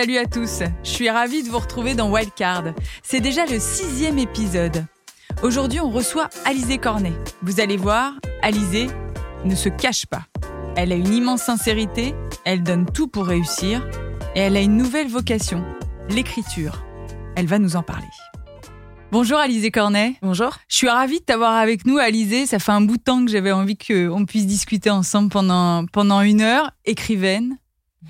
Salut à tous, je suis ravie de vous retrouver dans Wildcard. C'est déjà le sixième épisode. Aujourd'hui, on reçoit Alizé Cornet. Vous allez voir, Alizé ne se cache pas. Elle a une immense sincérité, elle donne tout pour réussir, et elle a une nouvelle vocation, l'écriture. Elle va nous en parler. Bonjour Alizé Cornet. Bonjour. Je suis ravie de t'avoir avec nous, Alizé. Ça fait un bout de temps que j'avais envie qu'on puisse discuter ensemble pendant, pendant une heure. Écrivaine,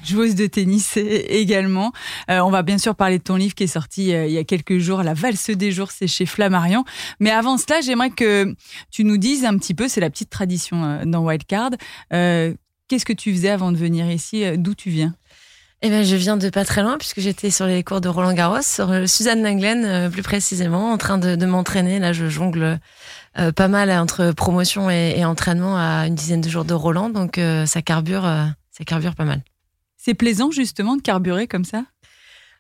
joueuse de tennis également. Euh, on va bien sûr parler de ton livre qui est sorti euh, il y a quelques jours, La valse des jours, c'est chez Flammarion. Mais avant cela, j'aimerais que tu nous dises un petit peu, c'est la petite tradition euh, dans Wildcard, qu'est-ce que tu faisais avant de venir ici D'où tu viens? Eh ben, je viens de pas très loin puisque j'étais sur les cours de Roland Garros, sur Suzanne Langlen plus précisément, en train de, m'entraîner. Là, je jongle pas mal entre promotion et, et, entraînement à une dizaine de jours de Roland, donc ça carbure, ça carbure pas mal. C'est plaisant justement de carburer comme ça?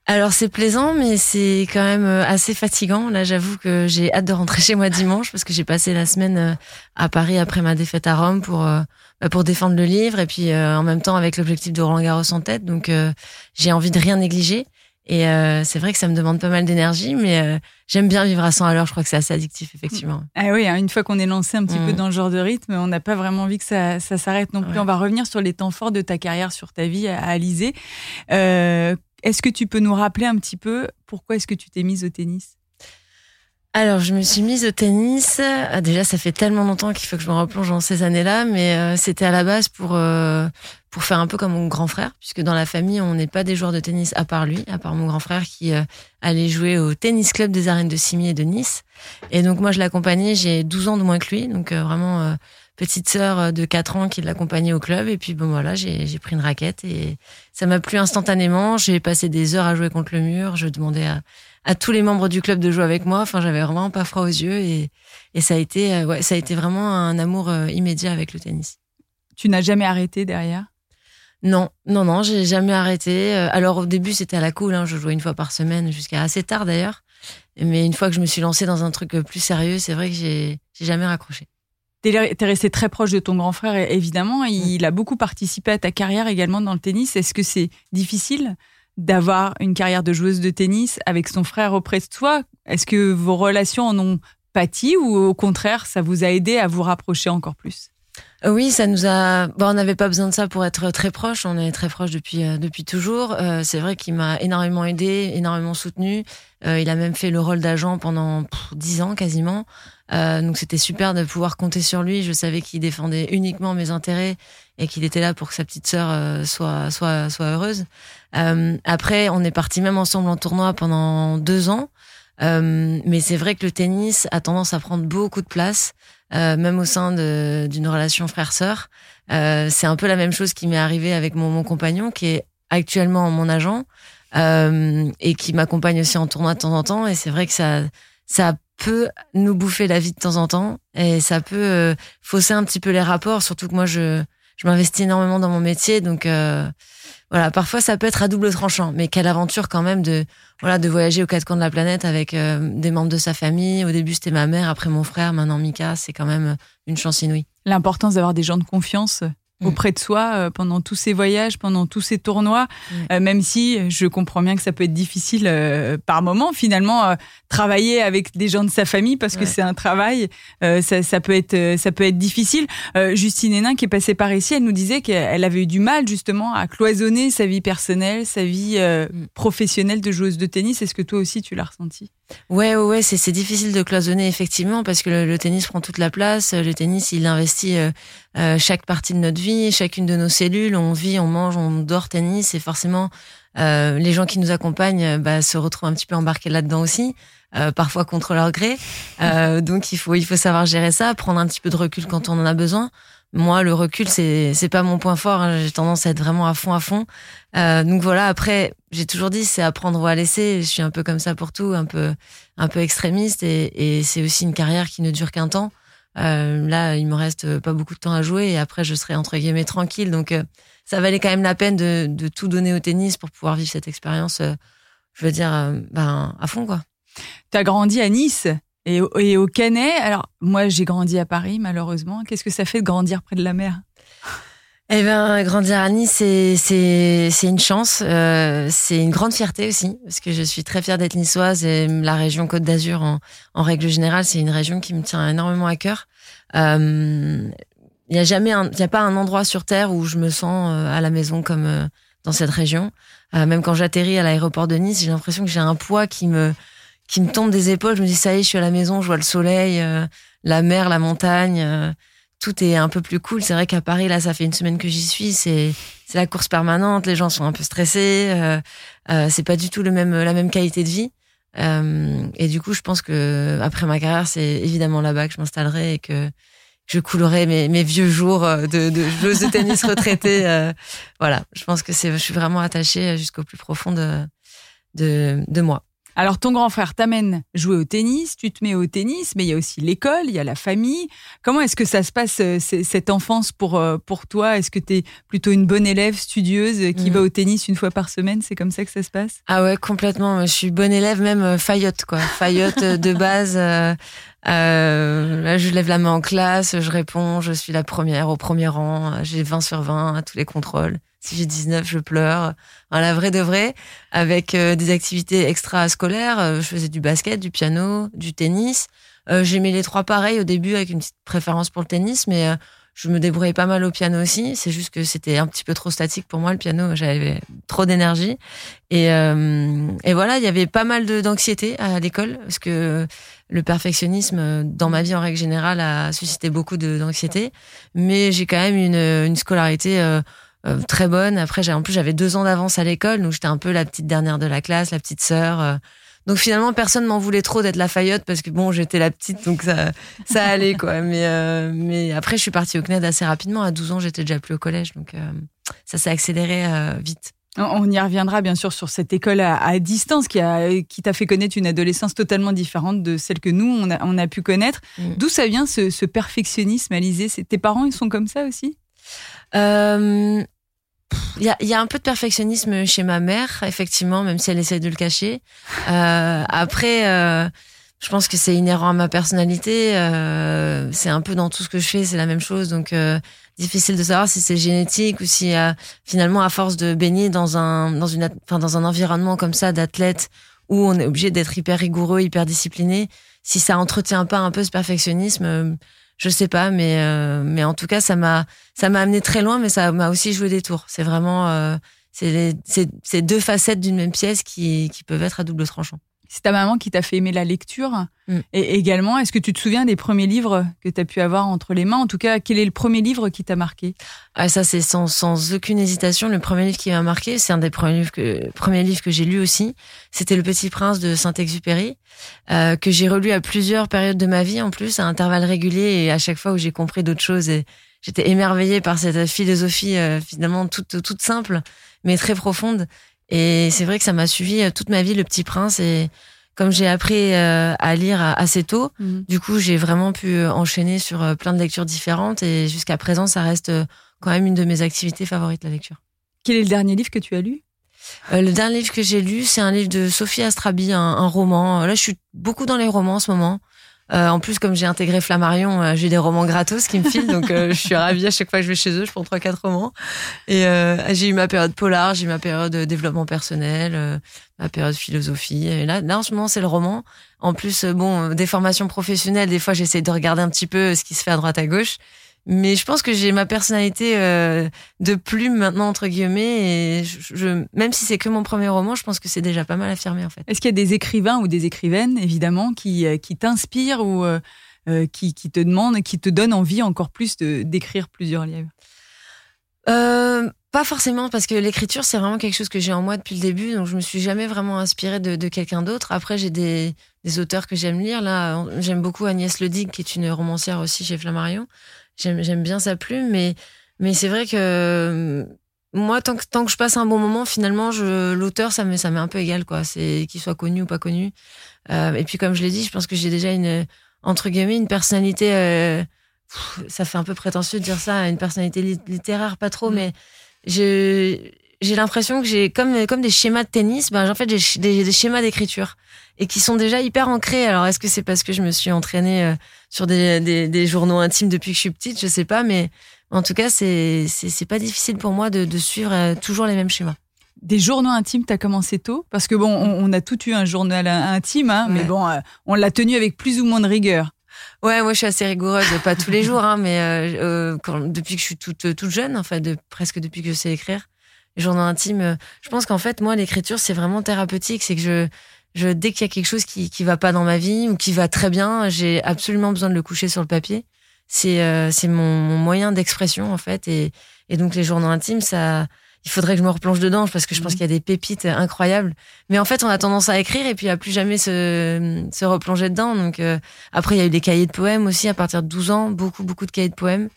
Alors c'est plaisant, mais c'est quand même assez fatigant. Là, j'avoue que j'ai hâte de rentrer chez moi dimanche parce que j'ai passé la semaine à Paris après ma défaite à Rome pour bah, pour défendre le livre et puis euh, en même temps avec l'objectif de Roland Garros en tête. Donc euh, j'ai envie de rien négliger. Et euh, c'est vrai que ça me demande pas mal d'énergie, mais j'aime bien vivre à 100 à l'heure. Je crois que c'est assez addictif, effectivement. Ah oui, hein, une fois qu'on est lancé un petit peu mm. dans le genre de rythme, on n'a pas vraiment envie que ça, ça s'arrête non plus. On va revenir sur les temps forts de ta carrière, sur ta vie à, Alizé. est-ce que tu peux nous rappeler un petit peu pourquoi est-ce que tu t'es mise au tennis? Alors, je me suis mise au tennis. Ah, déjà, ça fait tellement longtemps qu'il faut que je me replonge dans ces années-là, mais euh, c'était à la base pour euh, pour faire un peu comme mon grand frère, puisque dans la famille, on n'est pas des joueurs de tennis à part lui, à part mon grand frère qui euh, allait jouer au tennis club des arènes de Cimier et de Nice. Et donc moi, je l'accompagnais. J'ai 12 ans de moins que lui, donc vraiment petite sœur de 4 ans qui l'accompagnait au club. Et puis bon voilà, j'ai pris une raquette et ça m'a plu instantanément. J'ai passé des heures à jouer contre le mur. Je demandais à à tous les membres du club de jouer avec moi. Enfin, j'avais vraiment pas froid aux yeux et, et ça a été, euh, ouais, ça a été vraiment un amour euh, immédiat avec le tennis. Tu n'as jamais arrêté derrière? Non, non, non, j'ai jamais arrêté. Euh, alors au début, c'était à la cool. Hein, je jouais une fois par semaine jusqu'à assez tard d'ailleurs. Mais une fois que je me suis lancée dans un truc plus sérieux, c'est vrai que j'ai, jamais raccroché. T'es es resté très proche de ton grand frère, évidemment. Il a beaucoup participé à ta carrière également dans le tennis. Est-ce que c'est difficile d'avoir une carrière de joueuse de tennis avec son frère auprès de toi Est-ce que vos relations en ont pâti ou au contraire, ça vous a aidé à vous rapprocher encore plus? Oui, ça nous a. Bon, on n'avait pas besoin de ça pour être très proche. On est très proche depuis euh, depuis toujours. Euh, c'est vrai qu'il m'a énormément aidé, énormément soutenu. il a même fait le rôle d'agent pendant dix ans quasiment. donc c'était super de pouvoir compter sur lui. Je savais qu'il défendait uniquement mes intérêts et qu'il était là pour que sa petite sœur soit soit soit heureuse. après, on est parti même ensemble en tournoi pendant deux ans. Mais c'est vrai que le tennis a tendance à prendre beaucoup de place. Euh, même au sein d'une relation frère-sœur. Euh, c'est un peu la même chose qui m'est arrivé avec mon, mon, compagnon, qui est actuellement mon agent euh, et qui m'accompagne aussi en tournoi de temps en temps. Et c'est vrai que ça, ça peut nous bouffer la vie de temps en temps et ça peut euh, fausser un petit peu les rapports. Surtout que moi, je, je m'investis énormément dans mon métier, donc euh, voilà, parfois ça peut être à double tranchant, mais quelle aventure quand même de voilà de voyager aux quatre coins de la planète avec euh, des membres de sa famille. Au début c'était ma mère, après mon frère, maintenant Mika, c'est quand même une chance inouïe. L'importance d'avoir des gens de confiance. Auprès de soi euh, pendant tous ces voyages, pendant tous ces tournois, mm. euh, même si je comprends bien que ça peut être difficile euh, par moment. Finalement, travailler avec des gens de sa famille parce que c'est un travail, ça, ça, peut être ça peut être difficile. Justine Hénin qui est passée par ici, elle nous disait qu'elle avait eu du mal justement à cloisonner sa vie personnelle, sa vie mm. professionnelle de joueuse de tennis. Est-ce que toi aussi tu l'as ressenti Ouais, ouais, ouais c'est difficile de cloisonner effectivement parce que le, tennis prend toute la place. Le tennis, il investit euh, chaque partie de notre vie, chacune de nos cellules. On vit, on mange, on dort tennis et forcément, euh, les gens qui nous accompagnent euh, bah, se retrouvent un petit peu embarqués là-dedans aussi. Euh, parfois contre leur gré. Euh, donc il faut il faut savoir gérer ça, prendre un petit peu de recul quand on en a besoin. Moi, le recul c'est c'est pas mon point fort. Hein. J'ai tendance à être vraiment à fond à fond. Euh, donc voilà. Après, j'ai toujours dit c'est apprendre ou à laisser. Je suis un peu comme ça pour tout, un peu un peu extrémiste et, et c'est aussi une carrière qui ne dure qu'un temps. Euh, là, il me reste pas beaucoup de temps à jouer et après, je serai entre guillemets tranquille. Donc, euh, ça valait quand même la peine de, de, tout donner au tennis pour pouvoir vivre cette expérience. Euh, je veux dire, ben à fond quoi. Tu as grandi à Nice? Et, et au Canet. Alors, moi, j'ai grandi à Paris, malheureusement. Qu'est-ce que ça fait de grandir près de la mer? Eh ben, grandir à Nice, c'est c'est c'est une chance, euh, c'est une grande fierté aussi parce que je suis très fière d'être niçoise et la région Côte d'Azur en, en règle générale, c'est une région qui me tient énormément à cœur. Euh, il y a jamais, il y a pas un endroit sur terre où je me sens euh, à la maison comme euh, dans cette région. Euh, même quand j'atterris à l'aéroport de Nice, j'ai l'impression que j'ai un poids qui me qui me tombe des épaules. Je me dis ça y est, je suis à la maison, je vois le soleil, la mer, la montagne tout est un peu plus cool. C'est vrai qu'à Paris, là, ça fait une semaine que j'y suis. C'est c'est la course permanente. Les gens sont un peu stressés. Euh, euh, c'est pas du tout le même la même qualité de vie. Euh, et du coup, je pense que après ma carrière, c'est évidemment là-bas que je m'installerai et que je coulerai mes, mes vieux jours de, de joueuse de tennis retraitée. Euh, voilà, je pense que c'est, je suis vraiment attachée jusqu'au plus profond de, de, de moi. Alors ton grand frère t'amène jouer au tennis, tu te mets au tennis, mais il y a aussi l'école, il y a la famille. Comment est-ce que ça se passe euh, cette enfance pour euh, pour toi? Est-ce que tu es plutôt une bonne élève studieuse euh, qui mm. va au tennis une fois par semaine? C'est comme ça que ça se passe? Ah ouais, complètement. Je suis bonne élève, même faillotte quoi. Faillotte de base. Euh, là, je lève la main en classe, je réponds, je suis la première au premier rang, j'ai 20 sur 20 à tous les contrôles. Si j'ai 19, je pleure. À la vraie de vrai, avec euh, des activités extra-scolaires. Euh, je faisais du basket, du piano, du tennis. Euh, J'aimais les trois pareils au début avec une petite préférence pour le tennis, mais euh, je me débrouillais pas mal au piano aussi. C'est juste que c'était un petit peu trop statique pour moi, le piano. J'avais trop d'énergie. Et, et voilà, il y avait pas mal d'anxiété à l'école, parce que le perfectionnisme, dans ma vie en règle générale, a suscité beaucoup d'anxiété. Mais j'ai quand même une, une scolarité euh, très bonne. Après, j'ai en plus j'avais deux ans d'avance à l'école, donc j'étais un peu la petite dernière de la classe, la petite sœur. Euh. Donc finalement, personne m'en voulait trop d'être la Fayotte parce que bon, j'étais la petite, donc ça, ça allait quoi. Mais euh, mais après, je suis partie au CNED assez rapidement. À 12 ans, j'étais déjà plus au collège, donc ça s'est accéléré vite. On y reviendra bien sûr sur cette école à, distance qui a qui t'a fait connaître une adolescence totalement différente de celle que nous on a, on a pu connaître. Mm. D'où ça vient ce, ce perfectionnisme, Alizé Tes parents ils sont comme ça aussi? euh, il y a, y a, un peu de perfectionnisme chez ma mère, effectivement, même si elle essaie de le cacher. Euh, après, euh, je pense que c'est inhérent à ma personnalité. Euh, c'est un peu dans tout ce que je fais, c'est la même chose. Donc, euh, difficile de savoir si c'est génétique ou si euh, finalement, à force de baigner dans un dans une enfin, dans un environnement comme ça d'athlète où on est obligé d'être hyper rigoureux, hyper discipliné, si ça entretient pas un peu ce perfectionnisme je sais pas, mais euh, mais en tout cas, ça m'a ça m'a amené très loin, mais ça m'a aussi joué des tours. C'est vraiment euh, c'est deux facettes d'une même pièce qui qui peuvent être à double tranchant. C'est ta maman qui t'a fait aimer la lecture. Mm. Et également, est-ce que tu te souviens des premiers livres que tu as pu avoir entre les mains? En tout cas, quel est le premier livre qui t'a marqué? Ah, Ça, c'est sans, sans aucune hésitation. Le premier livre qui m'a marqué, c'est un des premiers livres que, premiers livres que j'ai lu aussi. C'était Le Petit Prince de Saint-Exupéry, euh, que j'ai relu à plusieurs périodes de ma vie en plus, à intervalles réguliers et à chaque fois où j'ai compris d'autres choses. Et j'étais émerveillée par cette philosophie euh, finalement toute, toute simple, mais très profonde. Et c'est vrai que ça m'a suivi euh, toute ma vie, Le Petit Prince. Et comme j'ai appris euh, à lire assez tôt, mhm. du coup, j'ai vraiment pu euh, enchaîner sur plein de lectures différentes. Et jusqu'à présent, ça reste quand même une de mes activités favorites, la lecture. Quel est le dernier livre que tu as lu? Le dernier livre que j'ai lu, c'est un livre de Sophie Astrabi, un, un, roman. Là, je suis beaucoup dans les romans en ce moment. Euh, en plus, comme j'ai intégré Flammarion, euh, j'ai des romans gratos qui me filent, donc euh, je suis ravie à chaque fois que je vais chez eux, je prends trois quatre romans. Et j'ai eu ma période polar, j'ai eu ma période de développement personnel, ma période philosophie. Et là, là en ce moment, c'est le roman. En plus, bon, des formations professionnelles, des fois, j'essaie de regarder un petit peu ce qui se fait à droite à gauche. Mais je pense que j'ai ma personnalité euh, de plume maintenant entre guillemets et je, même si c'est que mon premier roman, je pense que c'est déjà pas mal affirmé en fait. Est-ce qu'il y a des écrivains ou des écrivaines évidemment qui euh, qui t'inspirent ou euh, qui, qui te demandent, qui te donnent envie encore plus de d'écrire plusieurs livres? Pas forcément parce que l'écriture c'est vraiment quelque chose que j'ai en moi depuis le début donc je me suis jamais vraiment inspirée de, de quelqu'un d'autre. Après j'ai des, des auteurs que j'aime lire là j'aime beaucoup Agnès Ledig qui est une romancière aussi chez Flammarion j'aime bien sa plume, mais mais c'est vrai que euh, moi tant que tant que je passe un bon moment, finalement, l'auteur ça m'est ça un peu égal quoi. C'est qu'il soit connu ou pas connu. Euh, et puis comme je l'ai dit, je pense que j'ai déjà une entre guillemets une personnalité. Euh, ça fait un peu prétentieux de dire ça, une personnalité littéraire, pas trop, mm. mais je j'ai l'impression que j'ai comme comme des schémas de tennis, ben en fait j'ai des, des, schémas d'écriture et qui sont déjà hyper ancrés. Alors est-ce que c'est parce que je me suis entraînée euh, sur des, des, des, journaux intimes depuis que je suis petite, je sais pas, mais En tout cas, c'est c'est pas difficile pour moi de, de suivre toujours les mêmes schémas des journaux intimes, tu as commencé tôt? Parce que bon, on, a tout eu un journal intime, hein, mais bon, on l'a tenu avec plus ou moins de rigueur. Ouais, moi je suis assez rigoureuse, pas tous les jours, hein, mais euh, quand, depuis que je suis toute toute jeune, enfin de presque depuis que je sais écrire, les journaux intimes. je pense qu'en fait moi l'écriture c'est vraiment thérapeutique, c'est que je je, dès qu'il y a quelque chose qui qui va pas dans ma vie ou qui va très bien, j'ai absolument besoin de le coucher sur le papier. C'est euh, c'est mon, mon, moyen d'expression en fait et et donc les journaux intimes ça il faudrait que je me replonge dedans parce que je pense mhm. qu'il y a des pépites incroyables. Mais en fait, on a tendance à écrire et puis à plus jamais se, se replonger dedans. Donc euh, après, il y a eu des cahiers de poèmes aussi à partir de 12 ans, beaucoup beaucoup de cahiers de poèmes.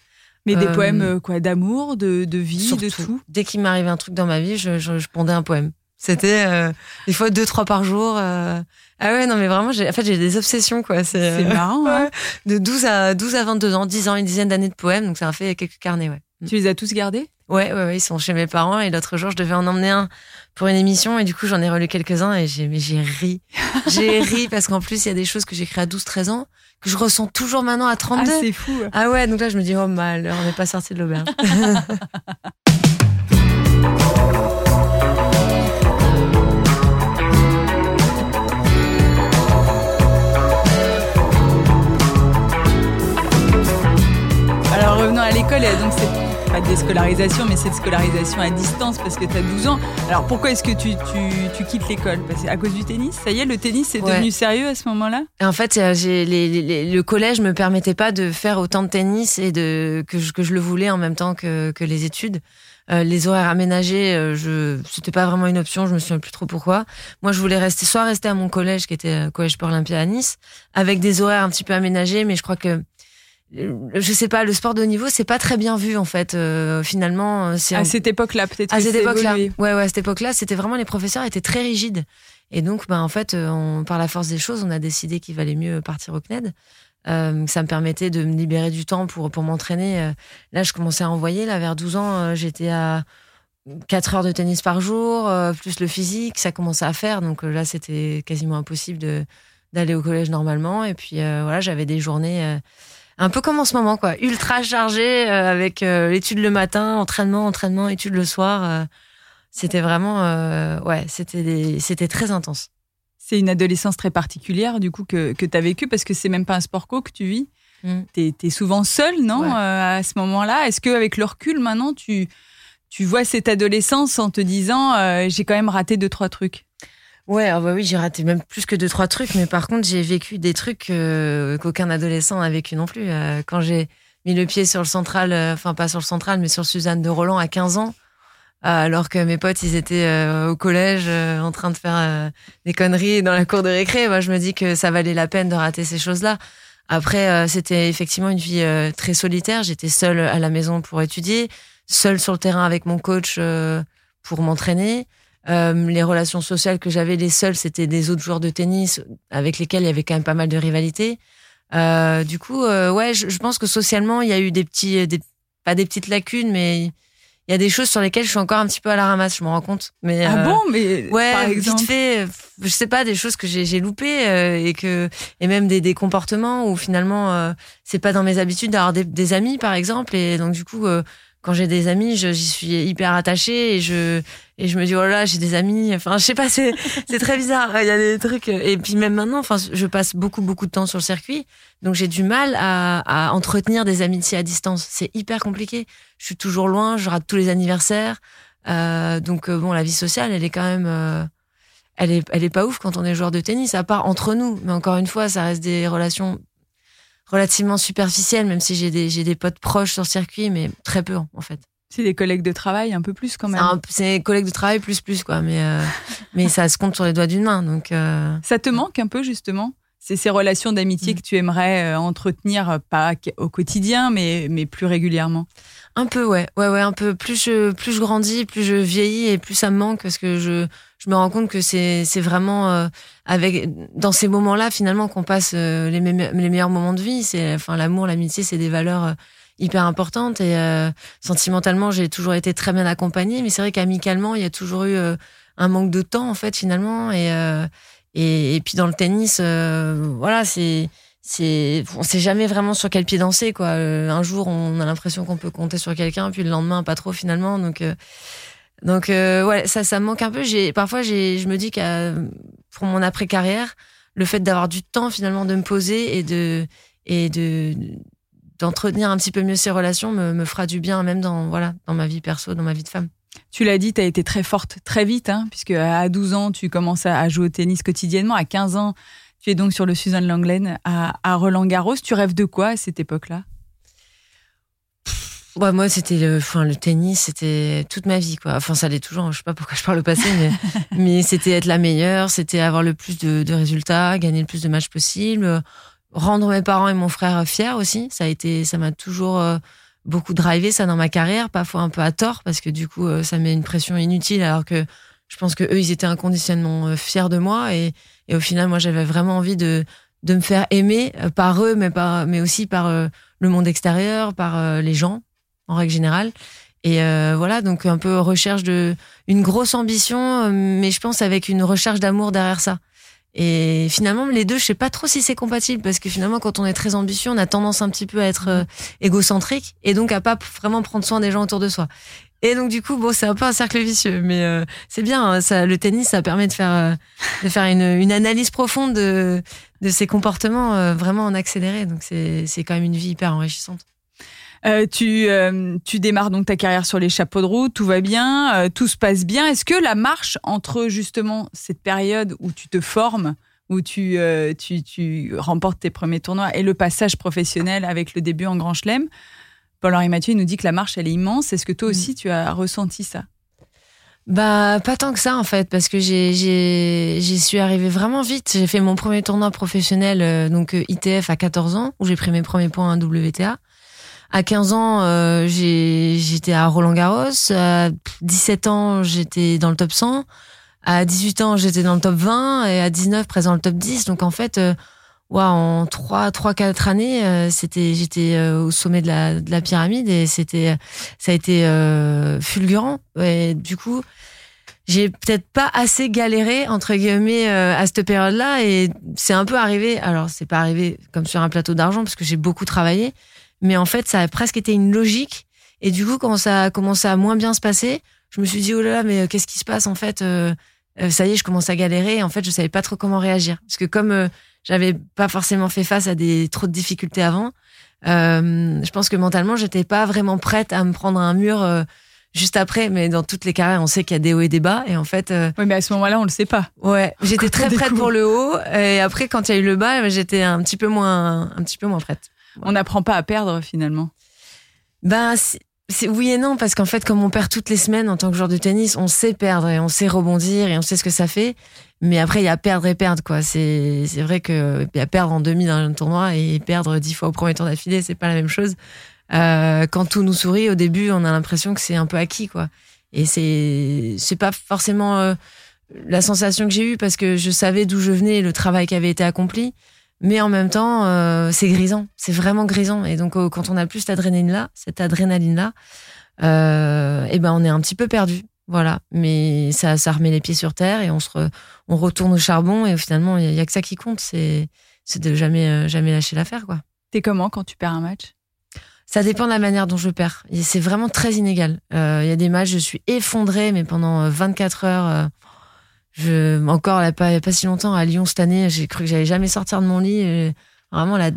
Mais des euh, poèmes quoi, d'amour, de, de vie, de tout? Dès qu'il m'arrivait un truc dans ma vie, je, je, je pondais un poème. C'était euh, des fois deux trois par jour. Euh. Ah ouais non mais vraiment j'ai en fait j'ai des obsessions quoi. C'est euh, marrant. Hein. De 12 à 12 à 22 ans, 10 ans, une dizaine d'années de poèmes donc ça a fait quelques carnets ouais. Mm. Tu les as tous gardés? Ouais, ouais ouais ils sont chez mes parents et l'autre jour je devais en emmener un pour une émission et du coup j'en ai relu quelques-uns et j'ai mais j'ai ri. j'ai ri parce qu'en plus il y a des choses que j'écris à 12 13 ans que je ressens toujours maintenant à 32. Ah c'est fou. Ah ouais donc là je me dis oh mal on n'est pas sorti de l'auberge. l'école, donc c'est pas déscolarisation, mais c'est de scolarisation à distance parce que tu as 12 ans. Alors pourquoi est-ce que tu, tu, quittes l'école? À cause du tennis? Ça y est, le tennis est devenu sérieux à ce moment-là? En fait, euh, le collège me permettait pas de faire autant de tennis et de, que, je, que je le voulais en même temps que, que les études. Euh, les horaires aménagés, euh, je c'était pas vraiment une option. Je me souviens plus trop pourquoi. Moi, je voulais rester soit rester à mon collège qui était collège pour Olympia à Nice, avec des horaires un petit peu aménagés, mais je crois que je sais pas, le sport de haut niveau, c'est pas très bien vu en fait. Euh, finalement, euh, c'est à cette époque-là peut-être. À cette époque-là, ouais, ouais, à cette époque-là, c'était vraiment les professeurs étaient très rigides. Et donc, bah, en fait, euh, on, par la force des choses, on a décidé qu'il valait mieux partir au CNED. Euh, ça me permettait de me libérer du temps pour pour m'entraîner. Là, je commençais à envoyer. Là, vers 12 ans, j'étais à 4 heures de tennis par jour, plus le physique. Ça commençait à faire. Donc là, c'était quasiment impossible de d'aller au collège normalement. Et puis voilà, j'avais des journées un peu comme en ce moment, quoi. Ultra chargé euh, avec euh, l'étude le matin, entraînement, entraînement, étude le soir. Euh. c'était vraiment, ouais, c'était c'était très intense. C'est une adolescence très particulière, du coup, que, que tu as vécu, parce que c'est même pas un sport co que tu vis. Mm. Tu es, souvent seule, non, à ce moment-là? Est-ce qu'avec le recul, maintenant, tu, tu vois cette adolescence en te disant, j'ai quand même raté deux, trois trucs? Ouais, ah bah oui, j'ai raté même plus que deux trois trucs, mais par contre j'ai vécu des trucs euh, qu'aucun adolescent n'a vécu non plus. Euh, quand j'ai mis le pied sur le central, euh, enfin pas sur le central, mais sur Suzanne de Roland à 15 ans, alors que mes potes ils étaient au collège en train de faire des conneries dans la cour de récré, moi je me dis que ça valait la peine de rater ces choses-là. Après, c'était effectivement une vie très solitaire. J'étais seule à la maison pour étudier, seule sur le terrain avec mon coach pour m'entraîner. Euh, les relations sociales que j'avais, les seules, c'était des autres joueurs de tennis avec lesquels il y avait quand même pas mal de rivalité. Euh, du coup, euh, ouais, je, pense que socialement, il y a eu des petits, des, pas des petites lacunes, mais il y a des choses sur lesquelles je suis encore un petit peu à la ramasse, je me rends compte. Mais ah bon, mais ouais, par exemple... vite fait, je sais pas, des choses que j'ai loupées et que et même des, des comportements où finalement c'est pas dans mes habitudes d'avoir des, des, amis, par exemple, et donc du coup quand j'ai des amis, j'y suis hyper attachée et je et je me dis oh là j'ai des amis. Enfin je sais pas, c'est c'est très bizarre. Il y a des trucs et puis même maintenant, enfin je passe beaucoup beaucoup de temps sur le circuit, donc j'ai du mal à, à entretenir des amitiés à distance. C'est hyper compliqué. Je suis toujours loin, je rate tous les anniversaires. Euh, donc euh, bon, la vie sociale, elle est quand même, euh, elle est elle est pas ouf quand on est joueur de tennis, à part entre nous. Mais encore une fois, ça reste des relations relativement superficielle, même si j'ai des, j'ai des potes proches sur le circuit, mais très peu en fait. C'est des collègues de travail un peu plus quand même. C'est des collègues de travail plus plus quoi, mais euh, mais ça se compte sur les doigts d'une main donc. Euh, ça te manque un peu justement c'est ces relations d'amitié mm. que tu aimerais euh, entretenir, pas au quotidien, mais, mais plus régulièrement? Un peu, ouais. Ouais, ouais, un peu. Plus je, plus je grandis, plus je vieillis et plus ça me manque parce que je, je me rends compte que c'est, c'est vraiment euh, avec, dans ces moments-là, finalement, qu'on passe euh, les, meilleurs moments de vie. C'est, enfin, l'amour, l'amitié, c'est des valeurs hyper importantes et sentimentalement, j'ai toujours été très bien accompagnée, mais c'est vrai qu'amicalement, il y a toujours eu un manque de temps, en fait, finalement, et, et, et, puis dans le tennis, euh, voilà, c'est c'est on sait jamais vraiment sur quel pied danser quoi. Euh, un jour on a l'impression qu'on peut compter sur quelqu'un, puis le lendemain pas trop finalement. Donc euh, donc euh, ouais ça ça me manque un peu. J'ai parfois j'ai je me dis qu'à pour mon après carrière le fait d'avoir du temps finalement de me poser et de et de d'entretenir un petit peu mieux ces relations me, me fera du bien même dans voilà dans ma vie perso dans ma vie de femme. Tu l'as dit, tu as été très forte très vite, hein, puisque à 12 ans, tu commences à jouer au tennis quotidiennement. À 15 ans, tu es donc sur le Suzanne Langlaine à, Roland Garros. Tu rêves de quoi à cette époque-là? Ouais, moi, c'était le, enfin, le tennis, c'était toute ma vie, quoi. Enfin, ça l'est toujours. Je sais pas pourquoi je parle au passé, mais, mais c'était être la meilleure, c'était avoir le plus de, de, résultats, gagner le plus de matchs possible, rendre mes parents et mon frère fiers aussi. Ça a été, ça m'a toujours euh, beaucoup drivé ça dans ma carrière, parfois un peu à tort, parce que du coup, euh, ça met une pression inutile, alors que je pense que eux, ils étaient inconditionnellement euh, fiers de moi et et au final, moi, j'avais vraiment envie de, de me faire aimer par eux, mais, par, mais aussi par euh, le monde extérieur, par euh, les gens, en règle générale. Et voilà, donc un peu recherche de une grosse ambition, mais je pense avec une recherche d'amour derrière ça. Et finalement, les deux, je sais pas trop si c'est compatible parce que finalement, quand on est très ambitieux, on a tendance un petit peu à être égocentrique et donc à pas vraiment prendre soin des gens autour de soi. Et donc du coup, bon, c'est un peu un cercle vicieux, mais euh, c'est bien. Hein, ça, le tennis, ça permet de faire euh, de faire une, une, analyse profonde de de ses comportements euh, vraiment en accéléré. Donc c'est c'est quand même une vie hyper enrichissante. Tu, tu démarres donc ta carrière sur les chapeaux de roue, tout va bien, tout se passe bien. Est-ce que la marche entre justement cette période où tu te formes, où tu, tu, tu remportes tes premiers tournois et le passage professionnel avec le début en Grand Chelem, Paul-Henri Mathieu nous dit que la marche, elle est immense. Est-ce que toi mm. aussi, tu as ressenti ça? Bah pas tant que ça en fait parce que j'ai j'y suis arrivée vraiment vite. J'ai fait mon premier tournoi professionnel euh, donc euh, ITF à 14 ans où j'ai pris mes premiers points à WTA. À 15 ans, euh, j'étais à Roland Garros. À 17 ans, j'étais dans le top 100. À 18 ans, j'étais dans le top 20 et à 19 présent dans le top 10. Donc en fait, en trois, trois, quatre années, euh, c'était, j'étais euh, au sommet de la, de la pyramide et c'était, ça a été euh, fulgurant. Et du coup, j'ai peut-être pas assez galéré entre guillemets à cette période-là et c'est un peu arrivé. Alors c'est pas arrivé comme sur un plateau d'argent parce que j'ai beaucoup travaillé, mais en fait ça a presque été une logique. Et du coup, quand ça a commencé à moins bien se passer, je me suis dit oh là là, mais qu'est-ce qui se passe en fait Ça y est, je commence à galérer. En fait, je savais pas trop comment réagir parce que comme j'avais pas forcément fait face à des trop de difficultés avant. Euh, je pense que mentalement, j'étais pas vraiment prête à me prendre un mur euh, juste après. Mais dans toutes les carrières, on sait qu'il y a des hauts et des bas. Et en fait, euh, oui, mais à ce moment-là, on le sait pas. Ouais, j'étais très prête pour le haut. Et après, quand il y a eu le bas, j'étais un petit peu moins, un petit peu moins prête. On n'apprend pas à perdre finalement. Ben, c'est oui et non parce qu'en fait, comme on perd toutes les semaines en tant que joueur de tennis, on sait perdre et on sait rebondir et on sait ce que ça fait. Mais après, il y a perdre et perdre, quoi. C'est, c'est vrai que y a perdre en demi dans un tournoi et perdre dix fois au premier tour d'affilée, c'est pas la même chose. Euh, quand tout nous sourit, au début, on a l'impression que c'est un peu acquis, quoi. Et c'est, c'est pas forcément euh, la sensation que j'ai eue parce que je savais d'où je venais et le travail qui avait été accompli. Mais en même temps, euh, c'est grisant. C'est vraiment grisant. Et donc, quand on a plus cette adrénaline-là, cette adrénaline-là, euh, et ben, on est un petit peu perdu. Voilà, mais ça, ça remet les pieds sur terre et on se on retourne au charbon et finalement il y, a que ça qui compte, c'est c'est de jamais euh, jamais lâcher l'affaire quoi. T'es comment quand tu perds un match? Ça dépend de la manière dont je perds. C'est vraiment très inégal. Euh, il y a des matchs je suis effondrée mais pendant 24 euh, heures. Je encore a pas, pas si longtemps à Lyon cette année, j'ai cru que j'allais jamais sortir de mon lit. vraiment la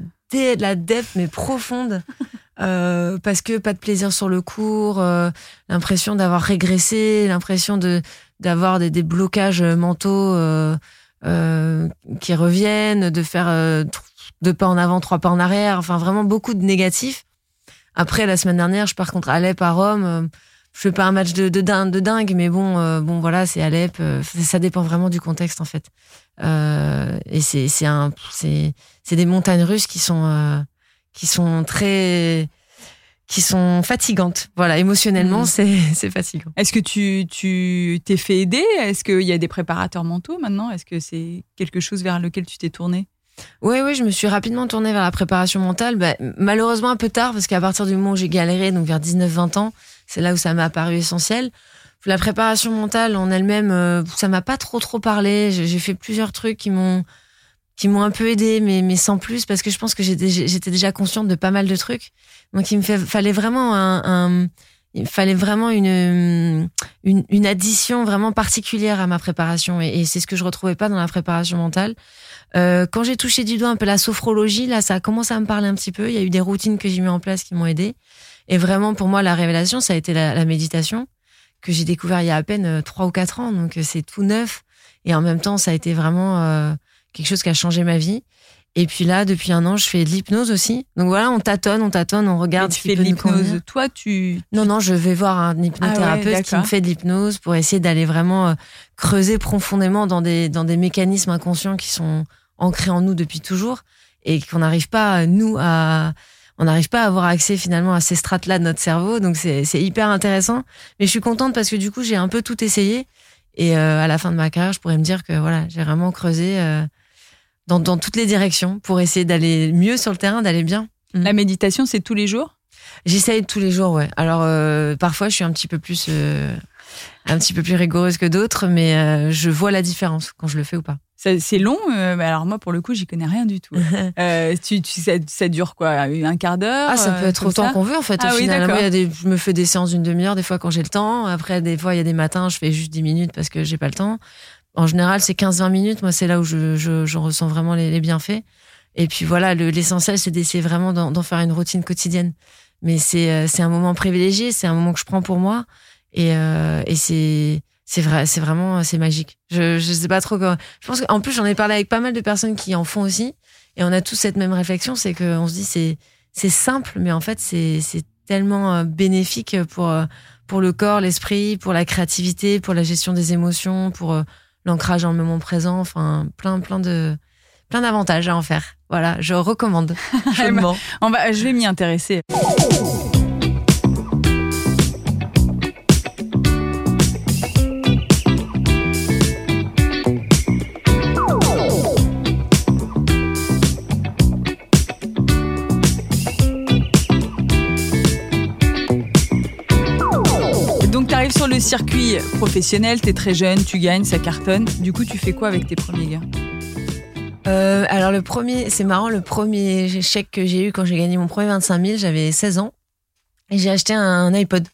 la dette mais profonde. Euh, parce que pas de plaisir sur le cours, euh, l'impression d'avoir régressé, l'impression de d'avoir des, des, blocages mentaux euh, euh qui reviennent, de faire deux pas en avant, trois pas en arrière, enfin vraiment beaucoup de négatifs. Après la semaine dernière, je pars contre Alep à Rome. Je fais pas un match de, de, dingue, de dingue, mais bon, bon voilà, c'est Alep. ça dépend vraiment du contexte en fait. et c'est c'est un c'est c'est des montagnes russes qui sont qui sont très qui sont fatigantes. Voilà, émotionnellement, mmh. c'est, c'est fatigant. Est-ce que tu, tu t'es fait aider? Est-ce qu'il y a des préparateurs mentaux maintenant? Est-ce que c'est quelque chose vers lequel tu t'es tourné oui, oui, je me suis rapidement tournée vers la préparation mentale. Bah, malheureusement un peu tard, parce qu'à partir du moment où j'ai galéré, donc vers 19-20 ans, c'est là où ça m'a apparu essentiel. La préparation mentale en elle-même, euh, ça m'a pas trop trop parlé. J'ai fait plusieurs trucs qui m'ont qui m'ont un peu aidé, mais, mais sans plus, parce que je pense que j'étais déjà consciente de pas mal de trucs. Donc il me fallait vraiment un, il fallait vraiment une, une, une, addition vraiment particulière à ma préparation, et, c'est ce que je retrouvais pas dans la préparation mentale. Euh, quand j'ai touché du doigt un peu la sophrologie, là, ça a commencé à me parler un petit peu. Il y a eu des routines que j'ai mis en place qui m'ont aidé. Et vraiment, pour moi, la révélation, ça a été la, la méditation que j'ai découvert il y a à peine trois ou quatre ans. Donc c'est tout neuf. Et en même temps, ça a été vraiment euh, quelque chose qui a changé ma vie. Et puis là, depuis un an, je fais de l'hypnose aussi. Donc voilà, on tâtonne, on tâtonne, on regarde. tu fais de l'hypnose. Toi, tu. Non, non, je vais voir un hypnothérapeute ah qui me fait de l'hypnose pour essayer d'aller vraiment euh, creuser profondément dans des, dans des mécanismes inconscients qui sont ancrés en nous depuis toujours et qu'on n'arrive pas, nous, à. On n'arrive pas à avoir accès finalement à ces strates-là de notre cerveau. Donc c'est hyper intéressant. Mais je suis contente parce que du coup, j'ai un peu tout essayé. Et euh, à la fin de ma carrière, je pourrais me dire que voilà, j'ai vraiment creusé euh, dans, dans, toutes les directions pour essayer d'aller mieux sur le terrain, d'aller bien. Mm. La méditation, c'est tous les jours? J'essaye tous les jours, ouais. Alors euh, parfois, je suis un petit peu plus un petit peu plus rigoureuse que d'autres, mais je vois la différence quand je le fais ou pas. C'est long, euh, alors moi pour le coup j'y connais rien du tout. euh, tu, tu, ça, dure quoi Un quart d'heure Ah ça peut être autant qu'on veut en fait. Ah, au final, moi, y a des, je me fais des séances d'une demi-heure des fois quand j'ai le temps. Après des fois il y a des matins je fais juste 10 minutes parce que j'ai pas le temps. En général c'est 15-20 minutes. Moi c'est là où je, je, je, ressens vraiment les, les bienfaits. Et puis voilà l'essentiel c'est d'essayer vraiment d'en faire une routine quotidienne. Mais c'est euh, c'est un moment privilégié, c'est un moment que je prends pour moi et, euh, et c'est c'est vrai, c'est vraiment, c'est magique. Je, je sais pas trop comment. Je pense qu'en plus, j'en ai parlé avec pas mal de personnes qui en font aussi. Et on a tous cette même réflexion, c'est qu'on se dit, c'est, c'est simple, mais en fait, c'est, c'est tellement euh, bénéfique pour, euh, pour le corps, l'esprit, pour la créativité, pour la gestion des émotions, pour euh, l'ancrage dans le moment présent. Enfin, plein, plein de, plein d'avantages à en faire. Voilà, je recommande. on va, je vais m'y intéresser. Circuit professionnel, tu es très jeune, tu gagnes, ça cartonne. Du coup, tu fais quoi avec tes premiers gains? Euh, alors le premier, c'est marrant, le premier chèque que j'ai eu quand j'ai gagné mon premier 25 000, j'avais 16 ans et j'ai acheté un iPod.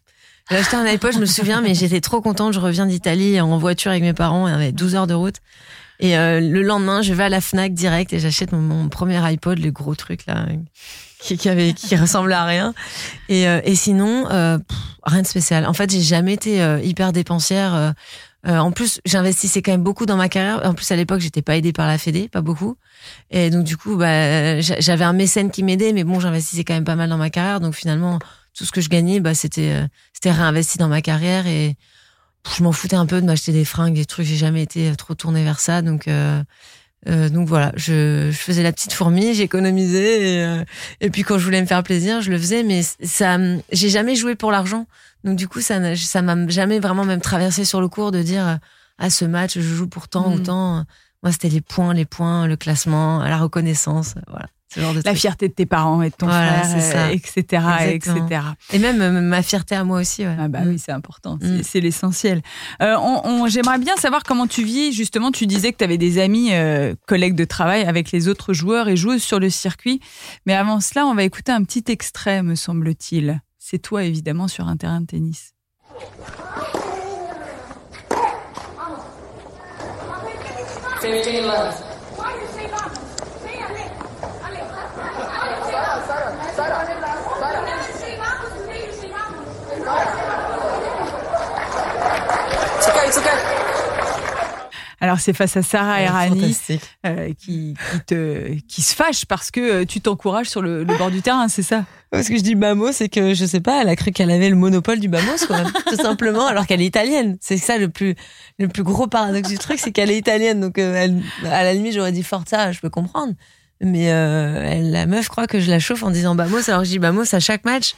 J'ai acheté un iPod, je me souviens, mais j'étais trop contente. Je reviens d'Italie en voiture avec mes parents, il y avait 12 heures de route. Et euh, le lendemain, je vais à la Fnac direct et j'achète mon, premier iPod, le gros truc là, qui, qui avait, qui ressemblait à rien. Et, euh, et sinon, euh, rien de spécial. En fait, j'ai jamais été euh, hyper dépensière. en plus, j'investissais quand même beaucoup dans ma carrière. En plus, à l'époque, j'étais pas aidée par la Fédé, pas beaucoup. Et donc, du coup, bah, j'avais un mécène qui m'aidait, mais bon, j'investissais quand même pas mal dans ma carrière. Donc, finalement, tout ce que je gagnais, bah, c'était, c'était réinvesti dans ma carrière et je m'en foutais un peu de m'acheter des fringues, des trucs. J'ai jamais été trop tournée vers ça. Donc, euh, euh, donc voilà, je, je, faisais la petite fourmi, j'économisais et, euh, et, puis quand je voulais me faire plaisir, je le faisais. Mais ça, j'ai jamais joué pour l'argent, donc du coup ça, ça m'a jamais vraiment même traversé sur le cours de dire à ah, ce match je joue pour tant ou mm. tant. Moi c'était les points, les points, le classement, la reconnaissance, voilà la fierté de tes parents et de ton frère, etc., etc. Et même euh, ma fierté à moi aussi. Ah bah oui, c'est important, c'est mm. l'essentiel. Euh, J'aimerais bien savoir comment tu vis. Justement, tu disais que tu avais des amis, euh, collègues de travail avec les autres joueurs et joueuses sur le circuit. Mais avant cela, on va écouter un petit extrait, me semble-t-il. C'est toi, évidemment, sur un terrain de tennis. Alors c'est face à Sarah Errani euh, qui, te, qui se fâche parce que euh, tu t'encourages sur le, bord du terrain, c'est ça? Parce que je dis Bamos, c'est que je sais pas, elle a cru qu'elle avait le monopole du Bamos, quoi, tout simplement, alors qu'elle est italienne. C'est ça le plus le plus gros paradoxe du truc, c'est qu'elle est italienne. Donc euh, elle, à la limite, j'aurais dit Forza, je peux comprendre. Mais elle, la meuf croit que je la chauffe en disant Bamos, alors je dis Bamos à chaque match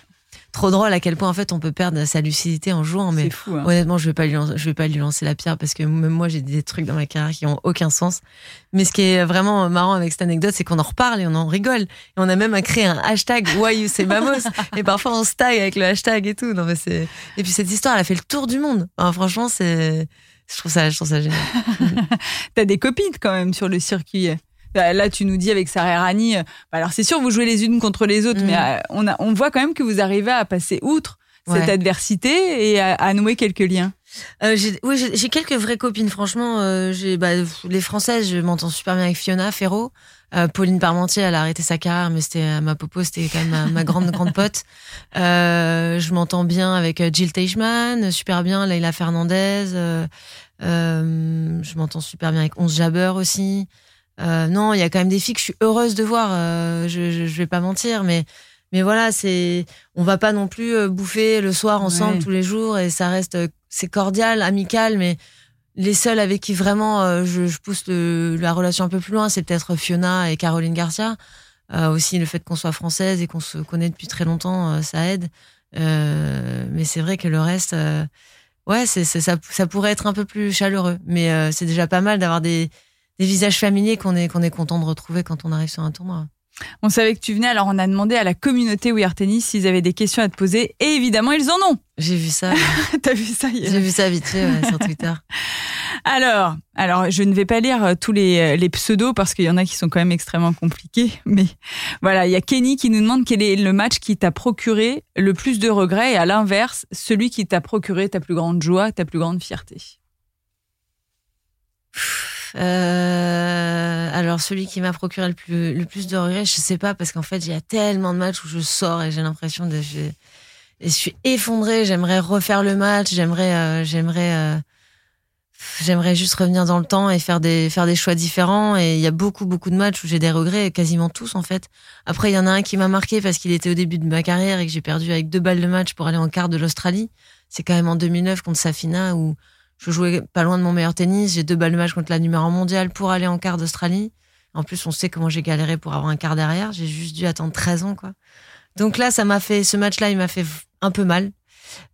trop drôle à quel point en fait on peut perdre sa lucidité en jouant. Mais fou, hein. honnêtement, je vais pas lui, je vais pas lui lancer la pierre parce que même moi j'ai des trucs dans ma carrière qui ont aucun sens. Mais ce qui est vraiment marrant avec cette anecdote, c'est qu'on en reparle et on en rigole. Et on a même créé un hashtag Why you say Bamos. et parfois on se taille avec le hashtag et tout. Non mais c'est. Et puis cette histoire, elle a fait le tour du monde. franchement, c'est. Je trouve ça, je trouve ça génial. T'as des copines quand même sur le circuit. Là, tu nous dis avec Sarah Rani, bah, alors c'est sûr, vous jouez les unes contre les autres, mm. mais on, a, on voit quand même que vous arrivez à passer outre cette adversité et à, nouer quelques liens. Euh, oui, j'ai quelques vraies copines. Franchement, euh, j'ai bah, les Françaises, je m'entends super bien avec Fiona Ferro. Euh, Pauline Parmentier, elle a arrêté sa carrière, mais c'était ma popo, c'était quand même ma, grande grande pote. je m'entends bien avec Jill Teichmann, super bien. Leila Fernandez. je m'entends super bien avec Onze Jabber aussi. Non, il y a quand même des filles que je suis heureuse de voir. je, je, je vais pas mentir, mais mais voilà, c'est, on va pas non plus euh, bouffer le soir ensemble tous les jours et ça reste, euh, c'est cordial, amical, mais les seuls avec qui vraiment euh, je, pousse la relation un peu plus loin, c'est peut-être Fiona et Caroline Garcia. aussi le fait qu'on soit française et qu'on se connaît depuis très longtemps, ça aide. mais c'est vrai que le reste, ouais, c'est, ça, ça pourrait être un peu plus chaleureux. Mais c'est déjà pas mal d'avoir des, des visages familiers qu'on est, qu'on est content de retrouver quand on arrive sur un tournoi. On savait que tu venais, alors on a demandé à la communauté We Tennis s'ils avaient des questions à te poser, et évidemment, ils en ont. J'ai vu ça. T'as vu ça hier J'ai vu ça vite fait sur Twitter. Alors, alors, je ne vais pas lire euh, tous les, euh, les pseudos parce qu'il y en a qui sont quand même extrêmement compliqués. Mais voilà, il y a Kenny qui nous demande quel est le match qui t'a procuré le plus de regrets et à l'inverse, celui qui t'a procuré ta plus grande joie, ta plus grande fierté. Euh, alors celui qui m'a procuré le plus, le plus de regrets, je sais pas parce qu'en fait il y a tellement de matchs où je sors et j'ai l'impression de je, suis effondrée. J'aimerais refaire le match, j'aimerais euh, j'aimerais euh, j'aimerais juste revenir dans le temps et faire des faire des choix différents. Et il y a beaucoup beaucoup de matchs où j'ai des regrets, quasiment tous en fait. Après il y en a un qui m'a marqué parce qu'il était au début de ma carrière et que j'ai perdu avec deux balles de match pour aller en quart de l'Australie. C'est quand même en 2009 contre Safina où je jouais pas loin de mon meilleur tennis. J'ai deux balles de match contre la numéro mondiale pour aller en quart d'Australie. En plus, on sait comment j'ai galéré pour avoir un quart derrière. J'ai juste dû attendre 13 ans, quoi. Donc là, ça m'a fait, ce match-là, il m'a fait un peu mal.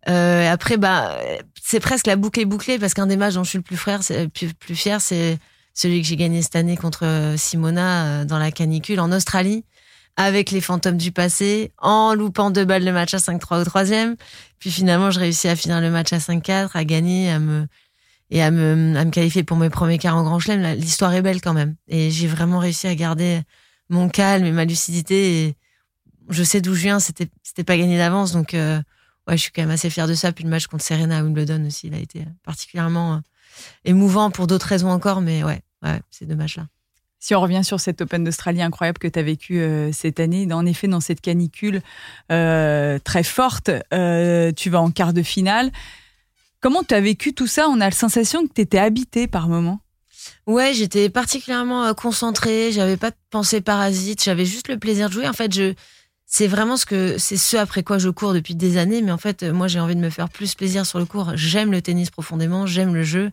Euh, après, bah, c'est presque la boucle est bouclée parce qu'un des matchs dont je suis le plus frère, c'est plus, fier, c'est celui que j'ai gagné cette année contre Simona euh, dans la canicule en Australie avec les fantômes du passé, en loupant deux balles de match à 5-3 au troisième. Puis finalement, je réussis à finir le match à 5-4, à gagner, à me et à me, à me qualifier pour mes premiers quarts en Grand Chelem. L'histoire est belle quand même. Et j'ai vraiment réussi à garder mon calme et ma lucidité. Et je sais d'où je viens. C'était pas gagné d'avance, donc euh, ouais, je suis quand même assez fier de ça. Puis le match contre Serena à Wimbledon aussi, il a été particulièrement euh, émouvant pour d'autres raisons encore. Mais ouais, ouais, c'est deux matchs là. Si on revient sur cet Open d'Australie incroyable que tu as vécu euh, cette année, en effet, dans cette canicule euh, très forte, euh, tu vas en quart de finale. Comment tu as vécu tout ça? On a la sensation que tu étais habité par moments. Ouais, j'étais particulièrement concentrée, j'avais pas de pensée parasite, j'avais juste le plaisir de jouer. En fait, je c'est vraiment ce que c'est ce après quoi je cours depuis des années, mais en fait, moi j'ai envie de me faire plus plaisir sur le cours. J'aime le tennis profondément, j'aime le jeu.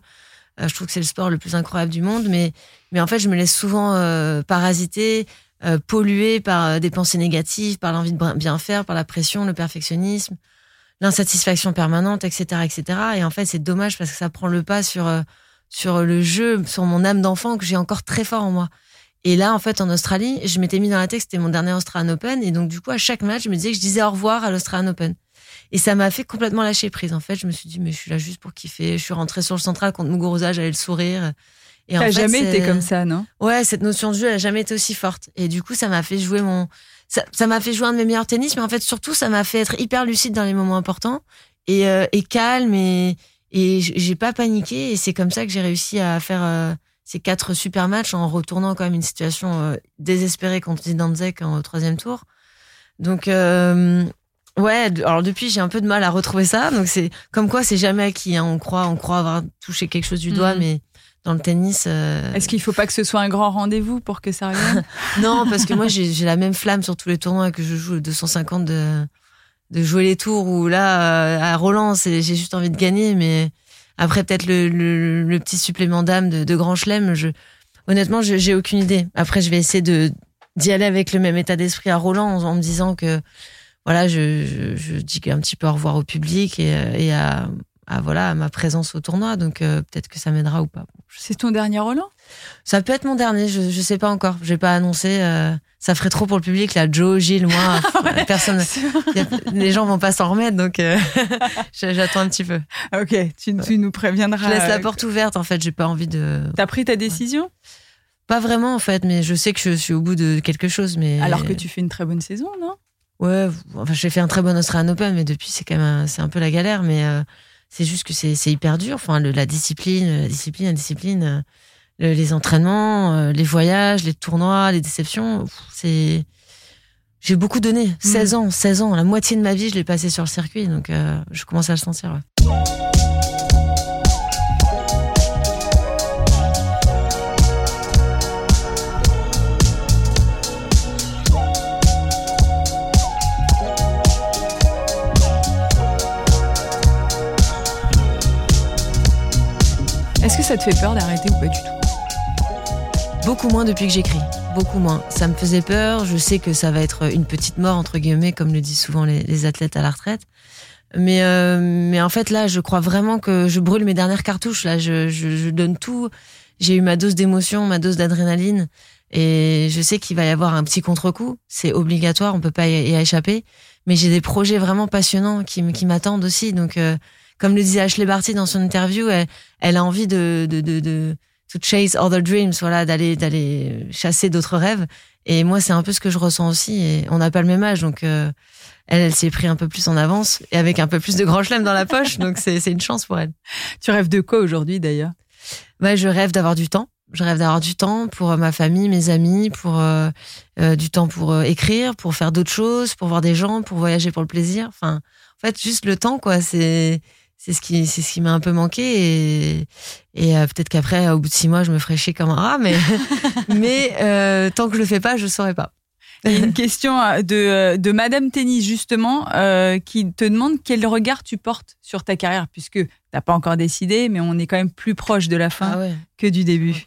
Je trouve que c'est le sport le plus incroyable du monde, mais, mais en fait, je me laisse souvent euh, parasiter, euh, polluer par des pensées négatives, par l'envie de bien faire, par la pression, le perfectionnisme, l'insatisfaction permanente, etc., etc. Et en fait, c'est dommage parce que ça prend le pas sur sur le jeu, sur mon âme d'enfant que j'ai encore très fort en moi. Et là, en fait, en Australie, je m'étais mis dans la tête que c'était mon dernier Australian Open. Et donc, du coup, à chaque match, je me disais que je disais au revoir à l'Australian Open. Et ça m'a fait complètement lâcher prise. En fait, je me suis dit, mais je suis là juste pour kiffer. Je suis rentrée sur le central contre Muguruza, j'allais le sourire. Et T'as jamais été comme ça, non? Ouais, cette notion de jeu, elle a jamais été aussi forte. Et du coup, ça m'a fait jouer mon, ça m'a fait jouer un de mes meilleurs tennis, mais en fait, surtout, ça m'a fait être hyper lucide dans les moments importants et, euh, et calme et, et j'ai pas paniqué. Et c'est comme ça que j'ai réussi à faire euh, ces quatre super matchs en retournant quand même une situation euh, désespérée contre Zidanzek en troisième tour. Donc, Ouais, alors depuis j'ai un peu de mal à retrouver ça, donc c'est comme quoi c'est jamais acquis. Hein. On croit, on croit avoir touché quelque chose du doigt, mhm. mais dans le tennis. Euh, Est-ce qu'il faut pas que ce soit un grand rendez-vous pour que ça revienne Non, parce que moi j'ai la même flamme sur tous les tournois que je joue 250 de de jouer les tours où là euh, à Roland j'ai juste envie de gagner, mais après peut-être le, le, petit supplément d'âme de, de Grand Chelem, je honnêtement j'ai aucune idée. Après je vais essayer de d'y aller avec le même état d'esprit à Roland en me disant que voilà, je, je, dis un petit peu au revoir au public et, et à, voilà à ma présence au tournoi. Donc euh, peut-être que ça m'aidera ou pas. C'est ton dernier Roland? Ça peut être mon dernier. Je ne sais pas encore. Je n'ai pas annoncé. Euh, ça ferait trop pour le public là. Joe, Gilles, moi, personne. les gens vont pas s'en remettre, donc euh, j'attends un petit peu. Ok, tu, tu, nous préviendras. Je laisse la porte ouverte. En fait, j'ai pas envie de. T'as pris ta décision? Pas vraiment en fait, mais je sais que je suis au bout de quelque chose. Mais alors que tu fais une très bonne saison, non? Ouais, enfin j'ai fait un très bon Australian Open, mais depuis c'est quand même c'est un peu la galère. Mais euh, c'est juste que c'est hyper dur. Enfin la discipline, la discipline, la discipline, les entraînements, les voyages, les tournois, les déceptions. C'est j'ai beaucoup donné. 16 mm. ans, 16 ans, la moitié de ma vie je l'ai passé sur le circuit, donc je commence à le sentir. Ouais. Est-ce que ça te fait peur d'arrêter ou pas du tout Beaucoup moins depuis que j'écris. Beaucoup moins. Ça me faisait peur. Je sais que ça va être une petite mort, entre guillemets, comme le disent souvent les, athlètes à la retraite. Mais, euh, mais en fait, là, je crois vraiment que je brûle mes dernières cartouches. Là, je, donne tout. J'ai eu ma dose d'émotion, ma dose d'adrénaline. Et je sais qu'il va y avoir un petit contre-coup. C'est obligatoire, on peut pas y, échapper. Mais j'ai des projets vraiment passionnants qui, qui m'attendent aussi. Donc, euh, comme le disait Ashley Barty dans son interview, elle, a envie de, de, de, de to chase other dreams, voilà, d'aller, d'aller chasser d'autres rêves. Et moi, c'est un peu ce que je ressens aussi. Et on n'a pas le même âge, donc euh, elle, elle s'est pris un peu plus en avance et avec un peu plus de grand chelem dans la poche. donc c'est, c'est une chance pour elle. Tu rêves de quoi aujourd'hui, d'ailleurs? Ouais, je rêve d'avoir du temps. Je rêve d'avoir du temps pour ma famille, mes amis, pour euh, euh, du temps pour écrire, pour faire d'autres choses, pour voir des gens, pour voyager pour le plaisir. Enfin, en fait, juste le temps, quoi. C'est c'est ce qui c'est ce qui m'a un peu manqué et, et euh, peut-être qu'après au bout de six mois je me ferai chier comme un rat mais mais euh, tant que je le fais pas je saurais pas une question euh, de, de Madame Tennis justement qui te demande quel regard tu portes sur ta carrière puisque t'as pas encore décidé mais on est quand même plus proche de la fin ah que du début.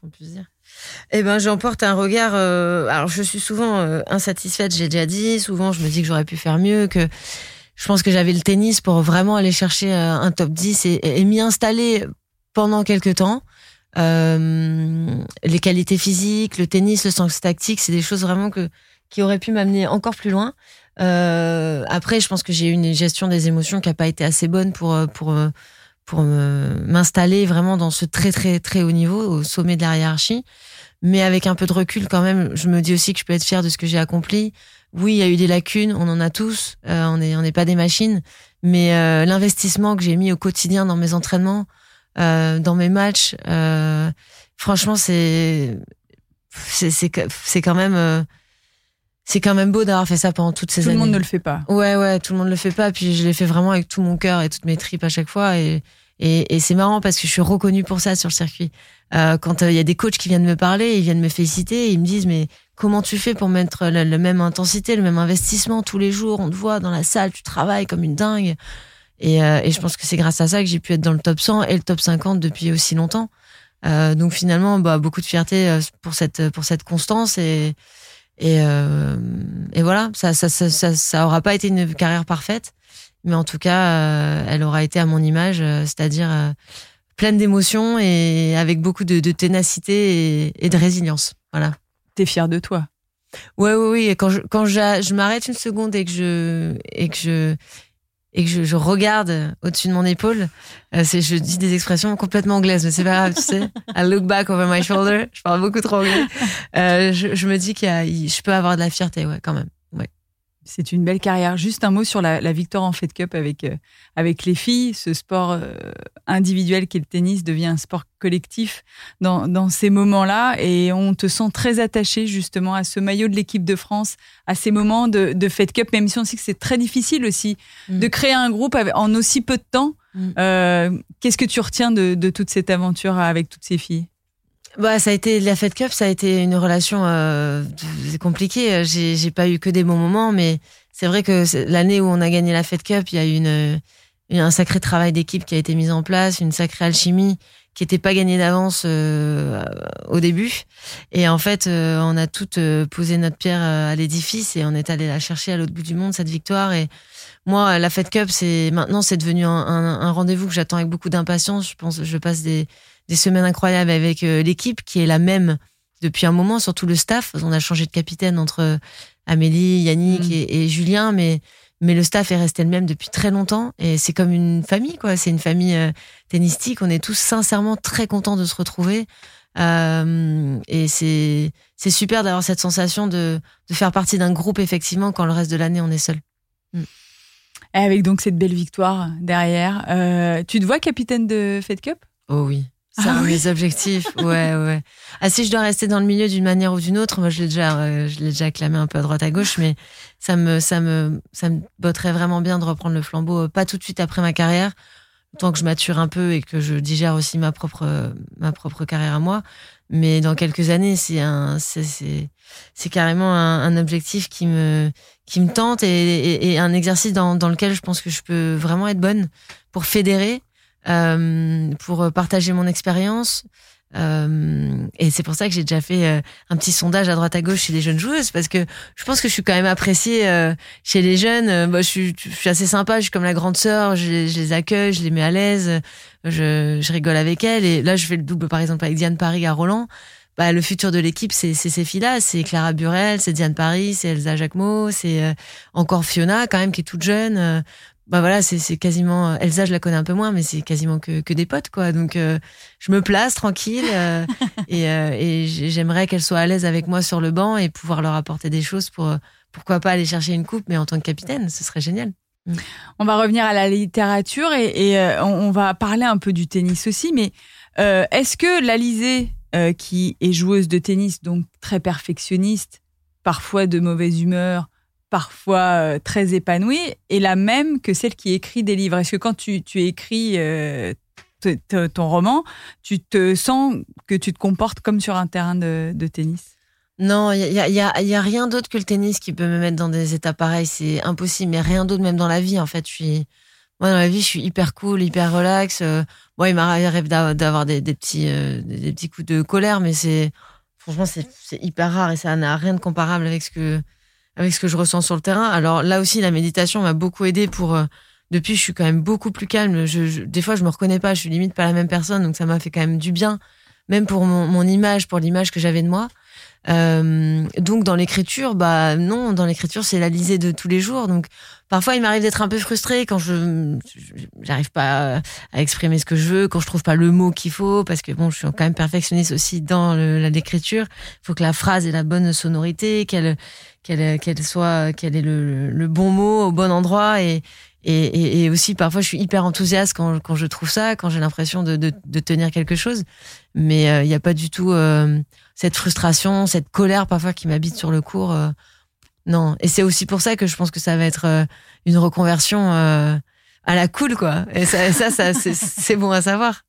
Eh ben, j'en porte un regard. alors, je suis souvent insatisfaite. J'ai déjà dit. Souvent, je me dis que j'aurais pu faire mieux. Que je pense que j'avais le tennis pour vraiment aller chercher euh, un top 10 et, m'y installer pendant quelques temps. Euh, les qualités physiques, le tennis, le sens tactique, c'est des choses vraiment que qui auraient pu m'amener encore plus loin. Euh, après, je pense que j'ai eu une gestion des émotions qui a pas été assez bonne pour pour pour m'installer vraiment dans ce très très très haut niveau, au sommet de la hiérarchie. Mais avec un peu de recul quand même, je me dis aussi que je peux être fière de ce que j'ai accompli oui, il y a eu des lacunes, on en a tous, euh, on n'est on n'est pas des machines, mais euh, l'investissement que j'ai mis au quotidien dans mes entraînements, euh, dans mes matchs, franchement, c'est c'est c'est quand même c'est quand même beau d'avoir fait ça pendant toutes ces années. Tout le monde ne le fait pas. Ouais, ouais, tout le monde ne le fait pas. Puis je l'ai fait vraiment avec tout mon cœur et toutes mes tripes à chaque fois. Et, et, et c'est marrant parce que je suis reconnue pour ça sur le circuit. Euh, quand il y a des coachs qui viennent me parler, ils viennent me féliciter, et ils me disent mais comment tu fais pour mettre la, même intensité, le même investissement tous les jours? On te voit dans la salle, tu travailles comme une dingue. Et, euh, et je pense que c'est grâce à ça que j'ai pu être dans le top 100 et le top 50 depuis aussi longtemps. Euh, donc finalement, bah, beaucoup de fierté euh, pour cette pour cette constance et et, euh, et voilà, ça ça, ça ça aura pas été une carrière parfaite, mais en tout cas, euh, elle aura été à mon image, c'est-à-dire pleine d'émotions et avec beaucoup de, de ténacité et, et de résilience. Voilà t'es fier de toi. Ouais, oui, oui. Et quand je, quand je, m'arrête une seconde et que je, et que je, et que je, regarde au-dessus de mon épaule, euh, c'est, je dis des expressions complètement anglaises, mais c'est pas grave, tu sais. I look back over my shoulder. Je parle beaucoup trop anglais. Euh, je, je, me dis qu'il y a, je peux avoir de la fierté, ouais, quand même. C'est une belle carrière. Juste un mot sur la, la victoire en Fed Cup avec, euh, avec les filles. Ce sport euh, individuel qui est le tennis devient un sport collectif dans, dans ces moments-là. Et on te sent très attaché justement à ce maillot de l'équipe de France, à ces moments de, de Fed Cup, même si on sait que c'est très difficile aussi mm. de créer un groupe en aussi peu de temps. Mm. Euh, Qu'est-ce que tu retiens de, de toute cette aventure avec toutes ces filles? Bah, ça a été la Fed Cup, ça a été une relation euh, compliquée. J'ai, j'ai pas eu que des bons moments, mais c'est vrai que l'année où on a gagné la Fed Cup, il y a eu une, un sacré travail d'équipe qui a été mis en place, une sacrée alchimie qui n'était pas gagnée d'avance euh, au début. Et en fait, euh, on a toutes euh, posé notre pierre à l'édifice et on est allé la chercher à l'autre bout du monde cette victoire. Et moi, la Fed Cup, c'est maintenant c'est devenu un, un, un rendez-vous que j'attends avec beaucoup d'impatience. Je pense, je passe des des semaines incroyables avec euh, l'équipe qui est la même depuis un moment, surtout le staff. On a changé de capitaine entre Amélie, Yannick mm. et, Julien, mais mais le staff est resté le même depuis très longtemps et c'est comme une famille quoi. C'est une famille euh, tennistique. On est tous sincèrement très contents de se retrouver. et c'est c'est super d'avoir cette sensation de, de faire partie d'un groupe effectivement quand le reste de l'année on est seul. Mm. avec donc cette belle victoire derrière, tu te vois capitaine de Fed Cup? Oh oui. C'est ah un de mes objectifs. Ouais, ouais. Ah, si je dois rester dans le milieu d'une manière ou d'une autre, moi, je l'ai déjà, euh, je l'ai déjà clamé un peu à droite à gauche, mais ça me, ça me, ça me botterait vraiment bien de reprendre le flambeau, euh, pas tout de suite après ma carrière, tant que je mature un peu et que je digère aussi ma propre, ma propre carrière à moi. Mais dans quelques années, c'est un, c'est, c'est, c'est carrément un, un, objectif qui me, qui me tente et, et, et un exercice dans, dans lequel je pense que je peux vraiment être bonne pour fédérer pour partager mon expérience. Euh, et c'est pour ça que j'ai déjà fait euh, un petit sondage à droite à gauche chez les jeunes joueuses parce que je pense que je suis quand même appréciée euh, chez les jeunes. Moi, je, suis, je suis assez sympa, je suis comme la grande sœur, je, les accueille, je les mets à l'aise, je, je rigole avec elles. Et là, je fais le double par exemple avec Diane Paris à Roland. Bah, le futur de l'équipe, c'est ces filles-là, c'est Clara Burel, c'est Diane Paris, c'est Elsa Jacquemot, c'est encore Fiona quand même qui est toute jeune bah voilà, c'est quasiment Elsa, je la connais un peu moins, mais c'est quasiment que, que des potes quoi. Donc euh, je me place tranquille euh, et, euh, j'aimerais qu'elle soit à l'aise avec moi sur le banc et pouvoir leur apporter des choses pour pourquoi pas aller chercher une coupe, mais en tant que capitaine, ce serait génial. Mm. On va revenir à la littérature et, et on, va parler un peu du tennis aussi, mais est-ce que l'Alizée, qui est joueuse de tennis, donc très perfectionniste, parfois de mauvaise humeur, parfois euh, très épanouie, est la même que celle qui écrit des livres. Est-ce que quand tu, écris euh, ton roman, tu te sens que tu te comportes comme sur un terrain de, tennis? Non, il y a, a, a, rien d'autre que le tennis qui peut me mettre dans des états pareils. C'est impossible, mais rien d'autre, même dans la vie. En fait, je suis, moi, dans la vie, je suis hyper cool, hyper relax. Euh, moi, il m'arrive d'avoir des, petits, des petits coups de colère, mais c'est, franchement, c'est hyper rare et ça n'a rien de comparable avec ce que, avec ce que je ressens sur le terrain. Alors là aussi, la méditation m'a beaucoup aidé pour. Euh, depuis, je suis quand même beaucoup plus calme. Je, des fois, je me reconnais pas. Je suis limite pas la même personne, donc ça m'a fait quand même du bien, même pour mon, mon image, pour l'image que j'avais de moi. Euh, donc dans l'écriture, bah non, dans l'écriture c'est la lisée de tous les jours. Donc parfois il m'arrive d'être un peu frustrée quand je j'arrive pas à exprimer ce que je veux, quand je trouve pas le mot qu'il faut, parce que bon, je suis quand même perfectionniste aussi dans l'écriture. Il faut que la phrase ait la bonne sonorité, qu'elle qu'elle qu'elle soit qu'elle ait le, le, bon mot au bon endroit et et, et, aussi parfois je suis hyper enthousiaste quand, quand je trouve ça, quand j'ai l'impression de, de, de, tenir quelque chose, mais euh, il n'y a pas du tout euh, cette frustration, cette colère parfois qui m'habite sur le cours. Euh, non, et c'est aussi pour ça que je pense que ça va être une reconversion à la cool quoi. Et ça, ça c'est bon à savoir.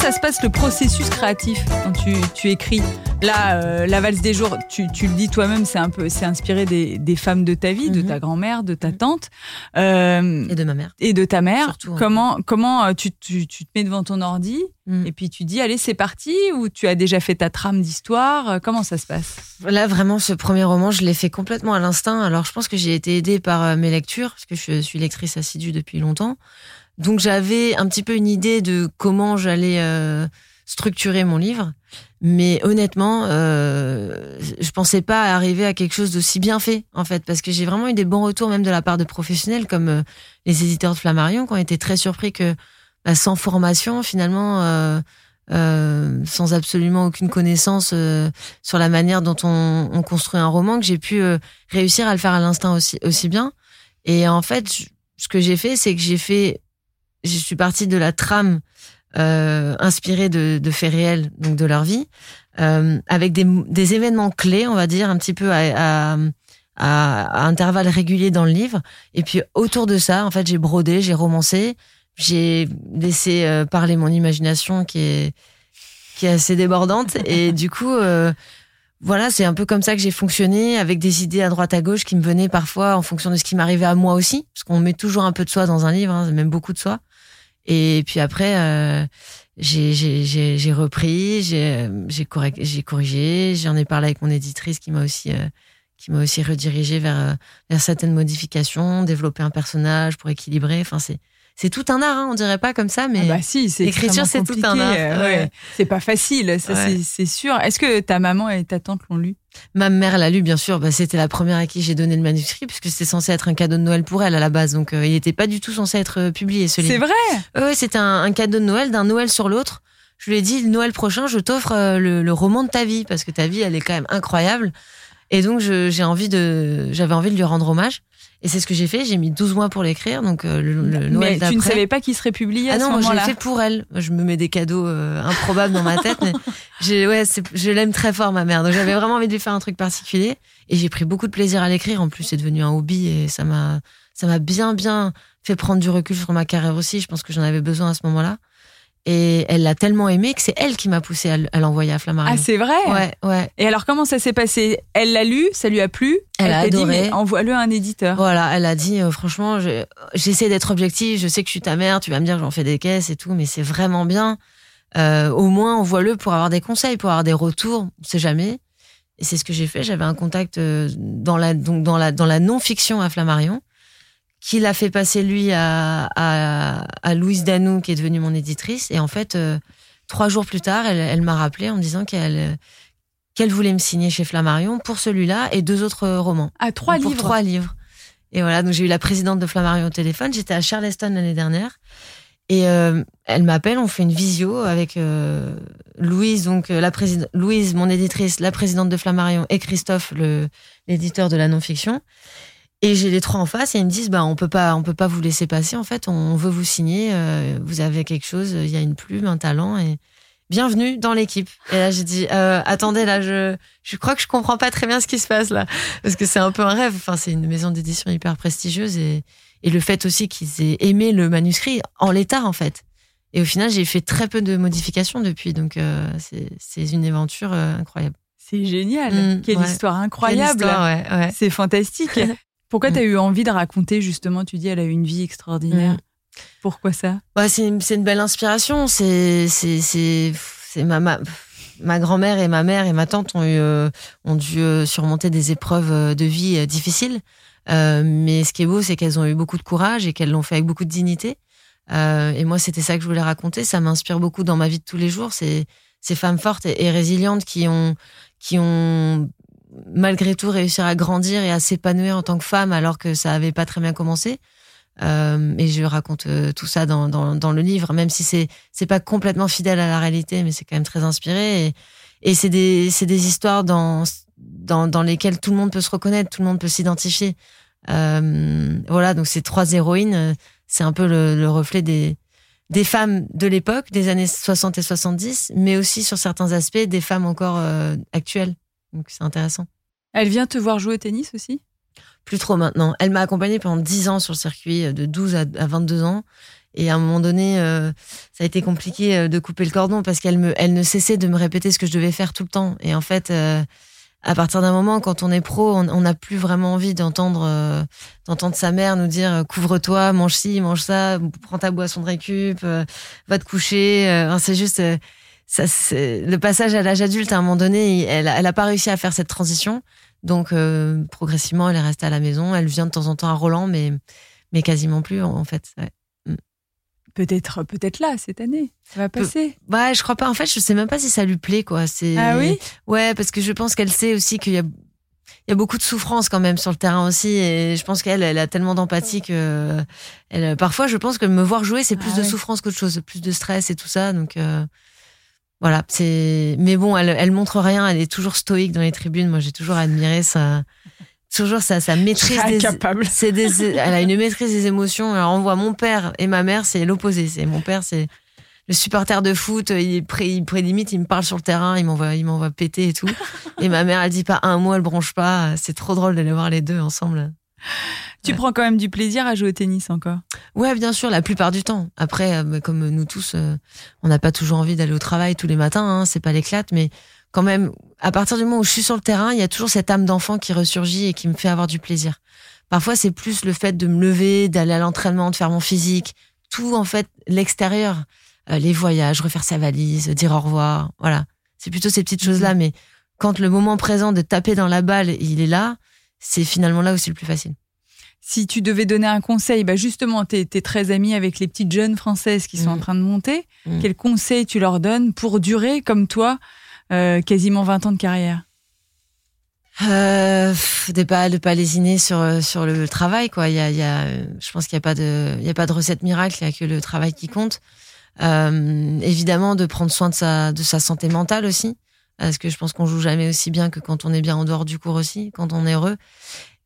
Ça se passe le processus créatif quand tu, tu écris Là, euh, la valse des jours, tu, tu le dis toi-même, c'est un peu, c'est inspiré des, des, femmes de ta vie, de ta mhm. grand-mère, de ta mhm. tante euh, et de ma mère et de ta mère. Surtout, comment comment euh, tu, tu, tu, te mets devant ton ordi mhm. et puis tu dis allez c'est parti ou tu as déjà fait ta trame d'histoire Comment ça se passe? Là vraiment, ce premier roman, je l'ai fait complètement à l'instinct. Alors je pense que j'ai été aidée par mes lectures parce que je suis lectrice assidue depuis longtemps. Donc j'avais un petit peu une idée de comment j'allais euh, structurer mon livre, mais honnêtement, euh, je pensais pas arriver à quelque chose d'aussi bien fait en fait, parce que j'ai vraiment eu des bons retours même de la part de professionnels comme euh, les éditeurs de Flammarion qui ont été très surpris que bah, sans formation finalement. Euh, euh sans absolument aucune connaissance sur la manière dont on, on construit un roman, que j'ai pu réussir à le faire à l'instinct aussi, aussi bien. Et en fait, ce que j'ai fait, c'est que j'ai fait je suis partie de la trame euh, inspirée de, de, faits réels, donc de leur vie, euh, avec des, des, événements clés, on va dire, un petit peu à, à, à, intervalles réguliers dans le livre. Et puis autour de ça, en fait, j'ai brodé, j'ai romancé, j'ai laissé euh, parler mon imagination qui est qui est assez débordante. Et du coup, euh, voilà, c'est un peu comme ça que j'ai fonctionné, avec des idées à droite à gauche qui me venaient parfois en fonction de ce qui m'arrivait à moi aussi, parce qu'on met toujours un peu de soi dans un livre, hein, même beaucoup de soi. Et puis après, euh, j'ai repris, j'ai corrigé, j'en ai parlé avec mon éditrice qui m'a aussi euh, qui m'a aussi redirigé vers euh, vers certaines modifications, développer un personnage pour équilibrer. Enfin, c'est c'est tout un art, hein, on dirait pas comme ça, mais ah bah si, l'écriture c'est tout un art. Euh, c'est pas facile, ça c'est sûr. Est-ce que ta maman et ta tante l'ont lu? Ma mère l'a lu bien sûr. Bah, c'était la première à qui j'ai donné le manuscrit puisque c'était censé être un cadeau de Noël pour elle à la base, donc euh, il n'était pas du tout censé être euh, publié ce livre. C'est vrai? Oui, c'était un, cadeau de Noël d'un Noël sur l'autre. Je lui ai dit Noël prochain, je t'offre le, le roman de ta vie parce que ta vie elle est quand même incroyable. Et donc j'ai envie de, j'avais envie de lui rendre hommage. Et c'est ce que j'ai fait. J'ai mis 12 mois pour l'écrire, donc euh, le, le Noël Mais tu ne savais pas qu'il serait publié à ah ce moment-là Ah non, je l'ai fait pour elle. Je me mets des cadeaux euh, improbables dans ma tête, mais ouais, je l'aime très fort ma mère. Donc j'avais vraiment envie de lui faire un truc particulier, et j'ai pris beaucoup de plaisir à l'écrire. En plus, c'est devenu un hobby et ça m'a, ça m'a bien, bien fait prendre du recul sur ma carrière aussi. Je pense que j'en avais besoin à ce moment-là. Et elle l'a tellement aimé que c'est elle qui m'a poussé à, l'envoyer à Flammarion. Ah, c'est vrai? Ouais, ouais. Et alors, comment ça s'est passé? Elle l'a lu, ça lui a plu? Elle, a adoré. envoie-le à un éditeur. Voilà, elle a dit, euh, franchement, j'essaie d'être objective, je sais que je suis ta mère, tu vas me dire que j'en fais des caisses et tout, mais c'est vraiment bien. Euh, au moins, envoie-le pour avoir des conseils, pour avoir des retours, on sait jamais. Et c'est ce que j'ai fait. J'avais un contact euh, dans la, donc dans la, dans la non-fiction à Flammarion qu'il a fait passer lui à, à, à, Louise Danou, qui est devenue mon éditrice. Et en fait, euh, trois jours plus tard, elle, elle m'a rappelé en me disant qu'elle qu'elle voulait me signer chez Flammarion pour celui-là et deux autres romans. À trois livres. trois livres. Et voilà, donc j'ai eu la présidente de Flammarion au téléphone. J'étais à Charleston l'année dernière. Et euh, elle m'appelle, on fait une visio avec euh, Louise, donc la présidente, Louise, mon éditrice, la présidente de Flammarion, et Christophe, le l'éditeur de la non-fiction. Et j'ai les trois en face et ils me disent bah on peut pas on peut pas vous laisser passer en fait on veut vous signer euh, vous avez quelque chose il y a une plume un talent et bienvenue dans l'équipe et là j'ai dit euh, attendez là je je crois que je comprends pas très bien ce qui se passe là parce que c'est un peu un rêve enfin c'est une maison d'édition hyper prestigieuse et et le fait aussi qu'ils aient aimé le manuscrit en l'état en fait et au final j'ai fait très peu de modifications depuis donc euh, c'est c'est une aventure incroyable c'est génial. Mmh, Quelle histoire incroyable. ouais, ouais. C'est fantastique. Pourquoi mm. tu as eu envie de raconter justement Tu dis elle a eu une vie extraordinaire. Mm. Pourquoi ça? Bah, c'est une, une, belle inspiration. C'est c'est ma, ma, ma grand-mère et ma mère et ma tante ont eu euh, ont dû euh, surmonter des épreuves euh, de vie difficiles. mais ce qui est beau, c'est qu'elles ont eu beaucoup de courage et qu'elles l'ont fait avec beaucoup de dignité. et moi, c'était ça que je voulais raconter. Ça m'inspire beaucoup dans ma vie de tous les jours. C'est ces femmes fortes et, et résilientes qui ont qui ont malgré tout réussir à grandir et à s'épanouir en tant que femme alors que ça avait pas très bien commencé. Euh, et je raconte euh, tout ça dans, dans, dans, le livre, même si c'est c'est pas complètement fidèle à la réalité, mais c'est quand même très inspiré. Et, et c'est des c'est des histoires dans, dans dans lesquelles tout le monde peut se reconnaître, tout le monde peut s'identifier. Euh, voilà, donc ces trois héroïnes, c'est un peu le, le, reflet des des femmes de l'époque, des années 60 et 70, mais aussi sur certains aspects des femmes encore euh, actuelles. Donc c'est intéressant. Elle vient te voir jouer au tennis aussi? Plus trop maintenant. Elle m'a accompagnée pendant 10 ans sur le circuit, euh, de 12 à 22 ans. Et à un moment donné, euh, ça a été compliqué euh, de couper le cordon parce qu'elle me, elle ne cessait de me répéter ce que je devais faire tout le temps. Et en fait, à partir d'un moment, quand on est pro, on n'a plus vraiment envie d'entendre, d'entendre sa mère nous dire couvre-toi, mange ci, mange ça, prends ta boisson de récup, va te coucher. c'est juste ça, le passage à l'âge adulte, à un moment donné, elle, elle a pas réussi à faire cette transition. Donc, euh, progressivement, elle est restée à la maison. Elle vient de temps en temps à Roland, mais, mais quasiment plus, en, fait. Mm. Peut-être, peut-être là, cette année. Ça va passer. ouais, je crois pas. En fait, je sais même pas si ça lui plaît, quoi. Ah oui? Ouais, parce que je pense qu'elle sait aussi qu'il y a, il y a beaucoup de souffrance quand même sur le terrain aussi et je pense qu'elle elle a tellement d'empathie que elle parfois je pense que me voir jouer c'est plus ah de souffrance qu'autre chose plus de stress et tout ça donc euh, voilà, c'est. Mais bon, elle, elle montre rien. Elle est toujours stoïque dans les tribunes. Moi, j'ai toujours admiré sa, toujours sa, sa maîtrise. Des, c'est des, elle a une maîtrise des émotions. Alors, on voit mon père et ma mère, c'est l'opposé. C'est mon père, c'est le supporter de foot. Il est pré, il limite, il me parle sur le terrain, il m'envoie, il m'envoie péter et tout. Et ma mère, elle dit pas un mot, elle bronche pas. C'est trop drôle de les voir les deux ensemble. Tu prends quand même du plaisir à jouer au tennis encore? Ouais, bien sûr, la plupart du temps. Après, euh, bah, comme nous tous, euh, on n'a pas toujours envie d'aller au travail tous les matins, hein, c'est pas l'éclate, mais quand même, à partir du moment où je suis sur le terrain, il y a toujours cette âme d'enfant qui ressurgit et qui me fait avoir du plaisir. Parfois, c'est plus le fait de me lever, d'aller à l'entraînement, de faire mon physique, tout en fait l'extérieur, euh, les voyages, refaire sa valise, dire au revoir, voilà. C'est plutôt ces petites choses-là, mhm. mais quand le moment présent de taper dans la balle, il est là, c'est finalement là où c'est le plus facile. Si tu devais donner un conseil, bah justement, tu es, très amie avec les petites jeunes françaises qui sont en mm. train de monter. Mm. Quel conseil tu leur donnes pour durer, comme toi, euh, quasiment 20 ans de carrière? Euh, de pas de pas lésiner sur sur le travail quoi il y a, y a je pense qu'il y a pas de il y a pas de recette miracle il y a que le travail qui compte euh, évidemment de prendre soin de sa de sa santé mentale aussi parce que je pense qu'on joue jamais aussi bien que quand on est bien en dehors du cours aussi quand on est heureux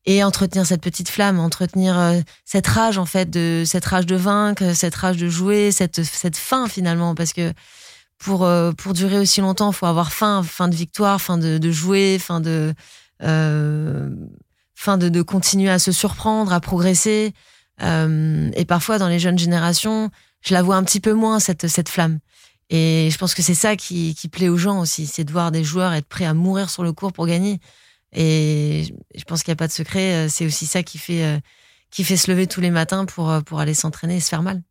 et entretenir cette petite flamme, entretenir euh, cette rage en fait de cette rage de vaincre, cette rage de jouer, cette cette faim finalement parce que pour euh, pour durer aussi longtemps, faut avoir faim, fin de victoire, fin de, de jouer, fin de euh, fin de, de continuer à se surprendre, à progresser. Euh, et parfois dans les jeunes générations, je la vois un petit peu moins cette cette flamme. Et je pense que c'est ça qui, qui plaît aux gens aussi, c'est de voir des joueurs être prêts à mourir sur le court pour gagner. Et je pense qu'il n'y a pas de secret. Euh, c'est aussi ça qui fait, euh, qui fait se lever tous les matins pour, euh, pour aller s'entraîner et se faire mal.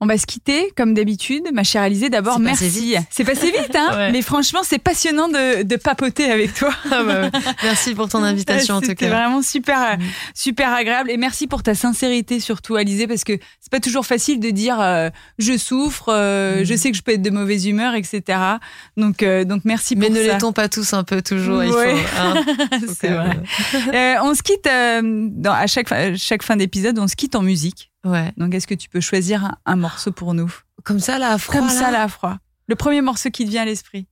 On va se quitter, comme d'habitude. Ma chère Alizée, d'abord, merci. C'est passé vite, hein Mais franchement, c'est passionnant de, de, papoter avec toi. Ah bah merci pour ton invitation, en tout cas. C'était vraiment super, mm. super agréable. Et merci pour ta sincérité, surtout, Alizée, parce que c'est pas toujours facile de dire euh, je souffre, euh, mm. je sais que je peux être de mauvaise humeur, etc. Donc, euh, donc merci Mais pour ça. Mais ne l'étons pas tous un peu, toujours. Il faut, hein, c'est vrai. on se quitte, dans, à chaque, chaque fin d'épisode, on se quitte en musique. Ouais. Donc, est-ce que tu peux choisir un, morceau pour nous? Comme ça, là, à froid. Comme ça, là, à froid. Le premier morceau qui te vient à l'esprit.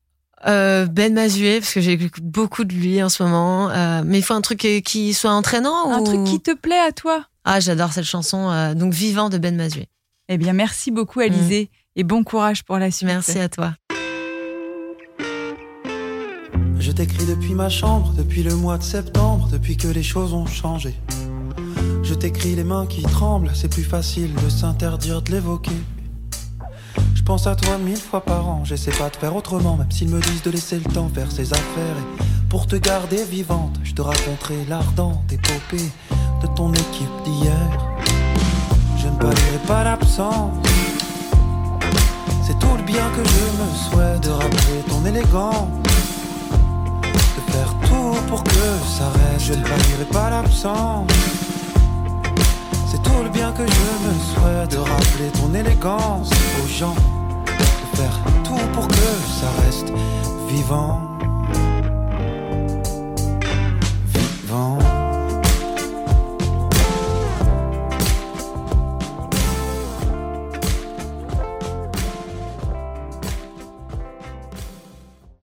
Euh, ben Mazué, parce que j'écoute beaucoup de lui en ce moment. Euh, mais il faut un truc qui soit entraînant Un truc qui te plaît à toi Ah, j'adore cette chanson. Euh, donc, Vivant de Ben Mazué. Eh bien, merci beaucoup, Alizé. Mm. Et bon courage pour la suite. Merci à toi. Je t'écris depuis ma chambre, depuis le mois de septembre, depuis que les choses ont changé. Je t'écris les mains qui tremblent, c'est plus facile de s'interdire de l'évoquer. Je pense à toi mille fois par an, j'essaie pas de faire autrement, même s'ils me disent de laisser le temps faire ses affaires. Et pour te garder vivante, je te raconterai l'ardente épopée de ton équipe d'hier. Je ne palierai pas l'absence, c'est tout le bien que je me souhaite de rappeler ton élégance. De faire tout pour que ça reste, je ne pas l'absence c'est tout le bien que je me souhaite de rappeler ton élégance aux gens, de faire tout pour que ça reste vivant. Vivant.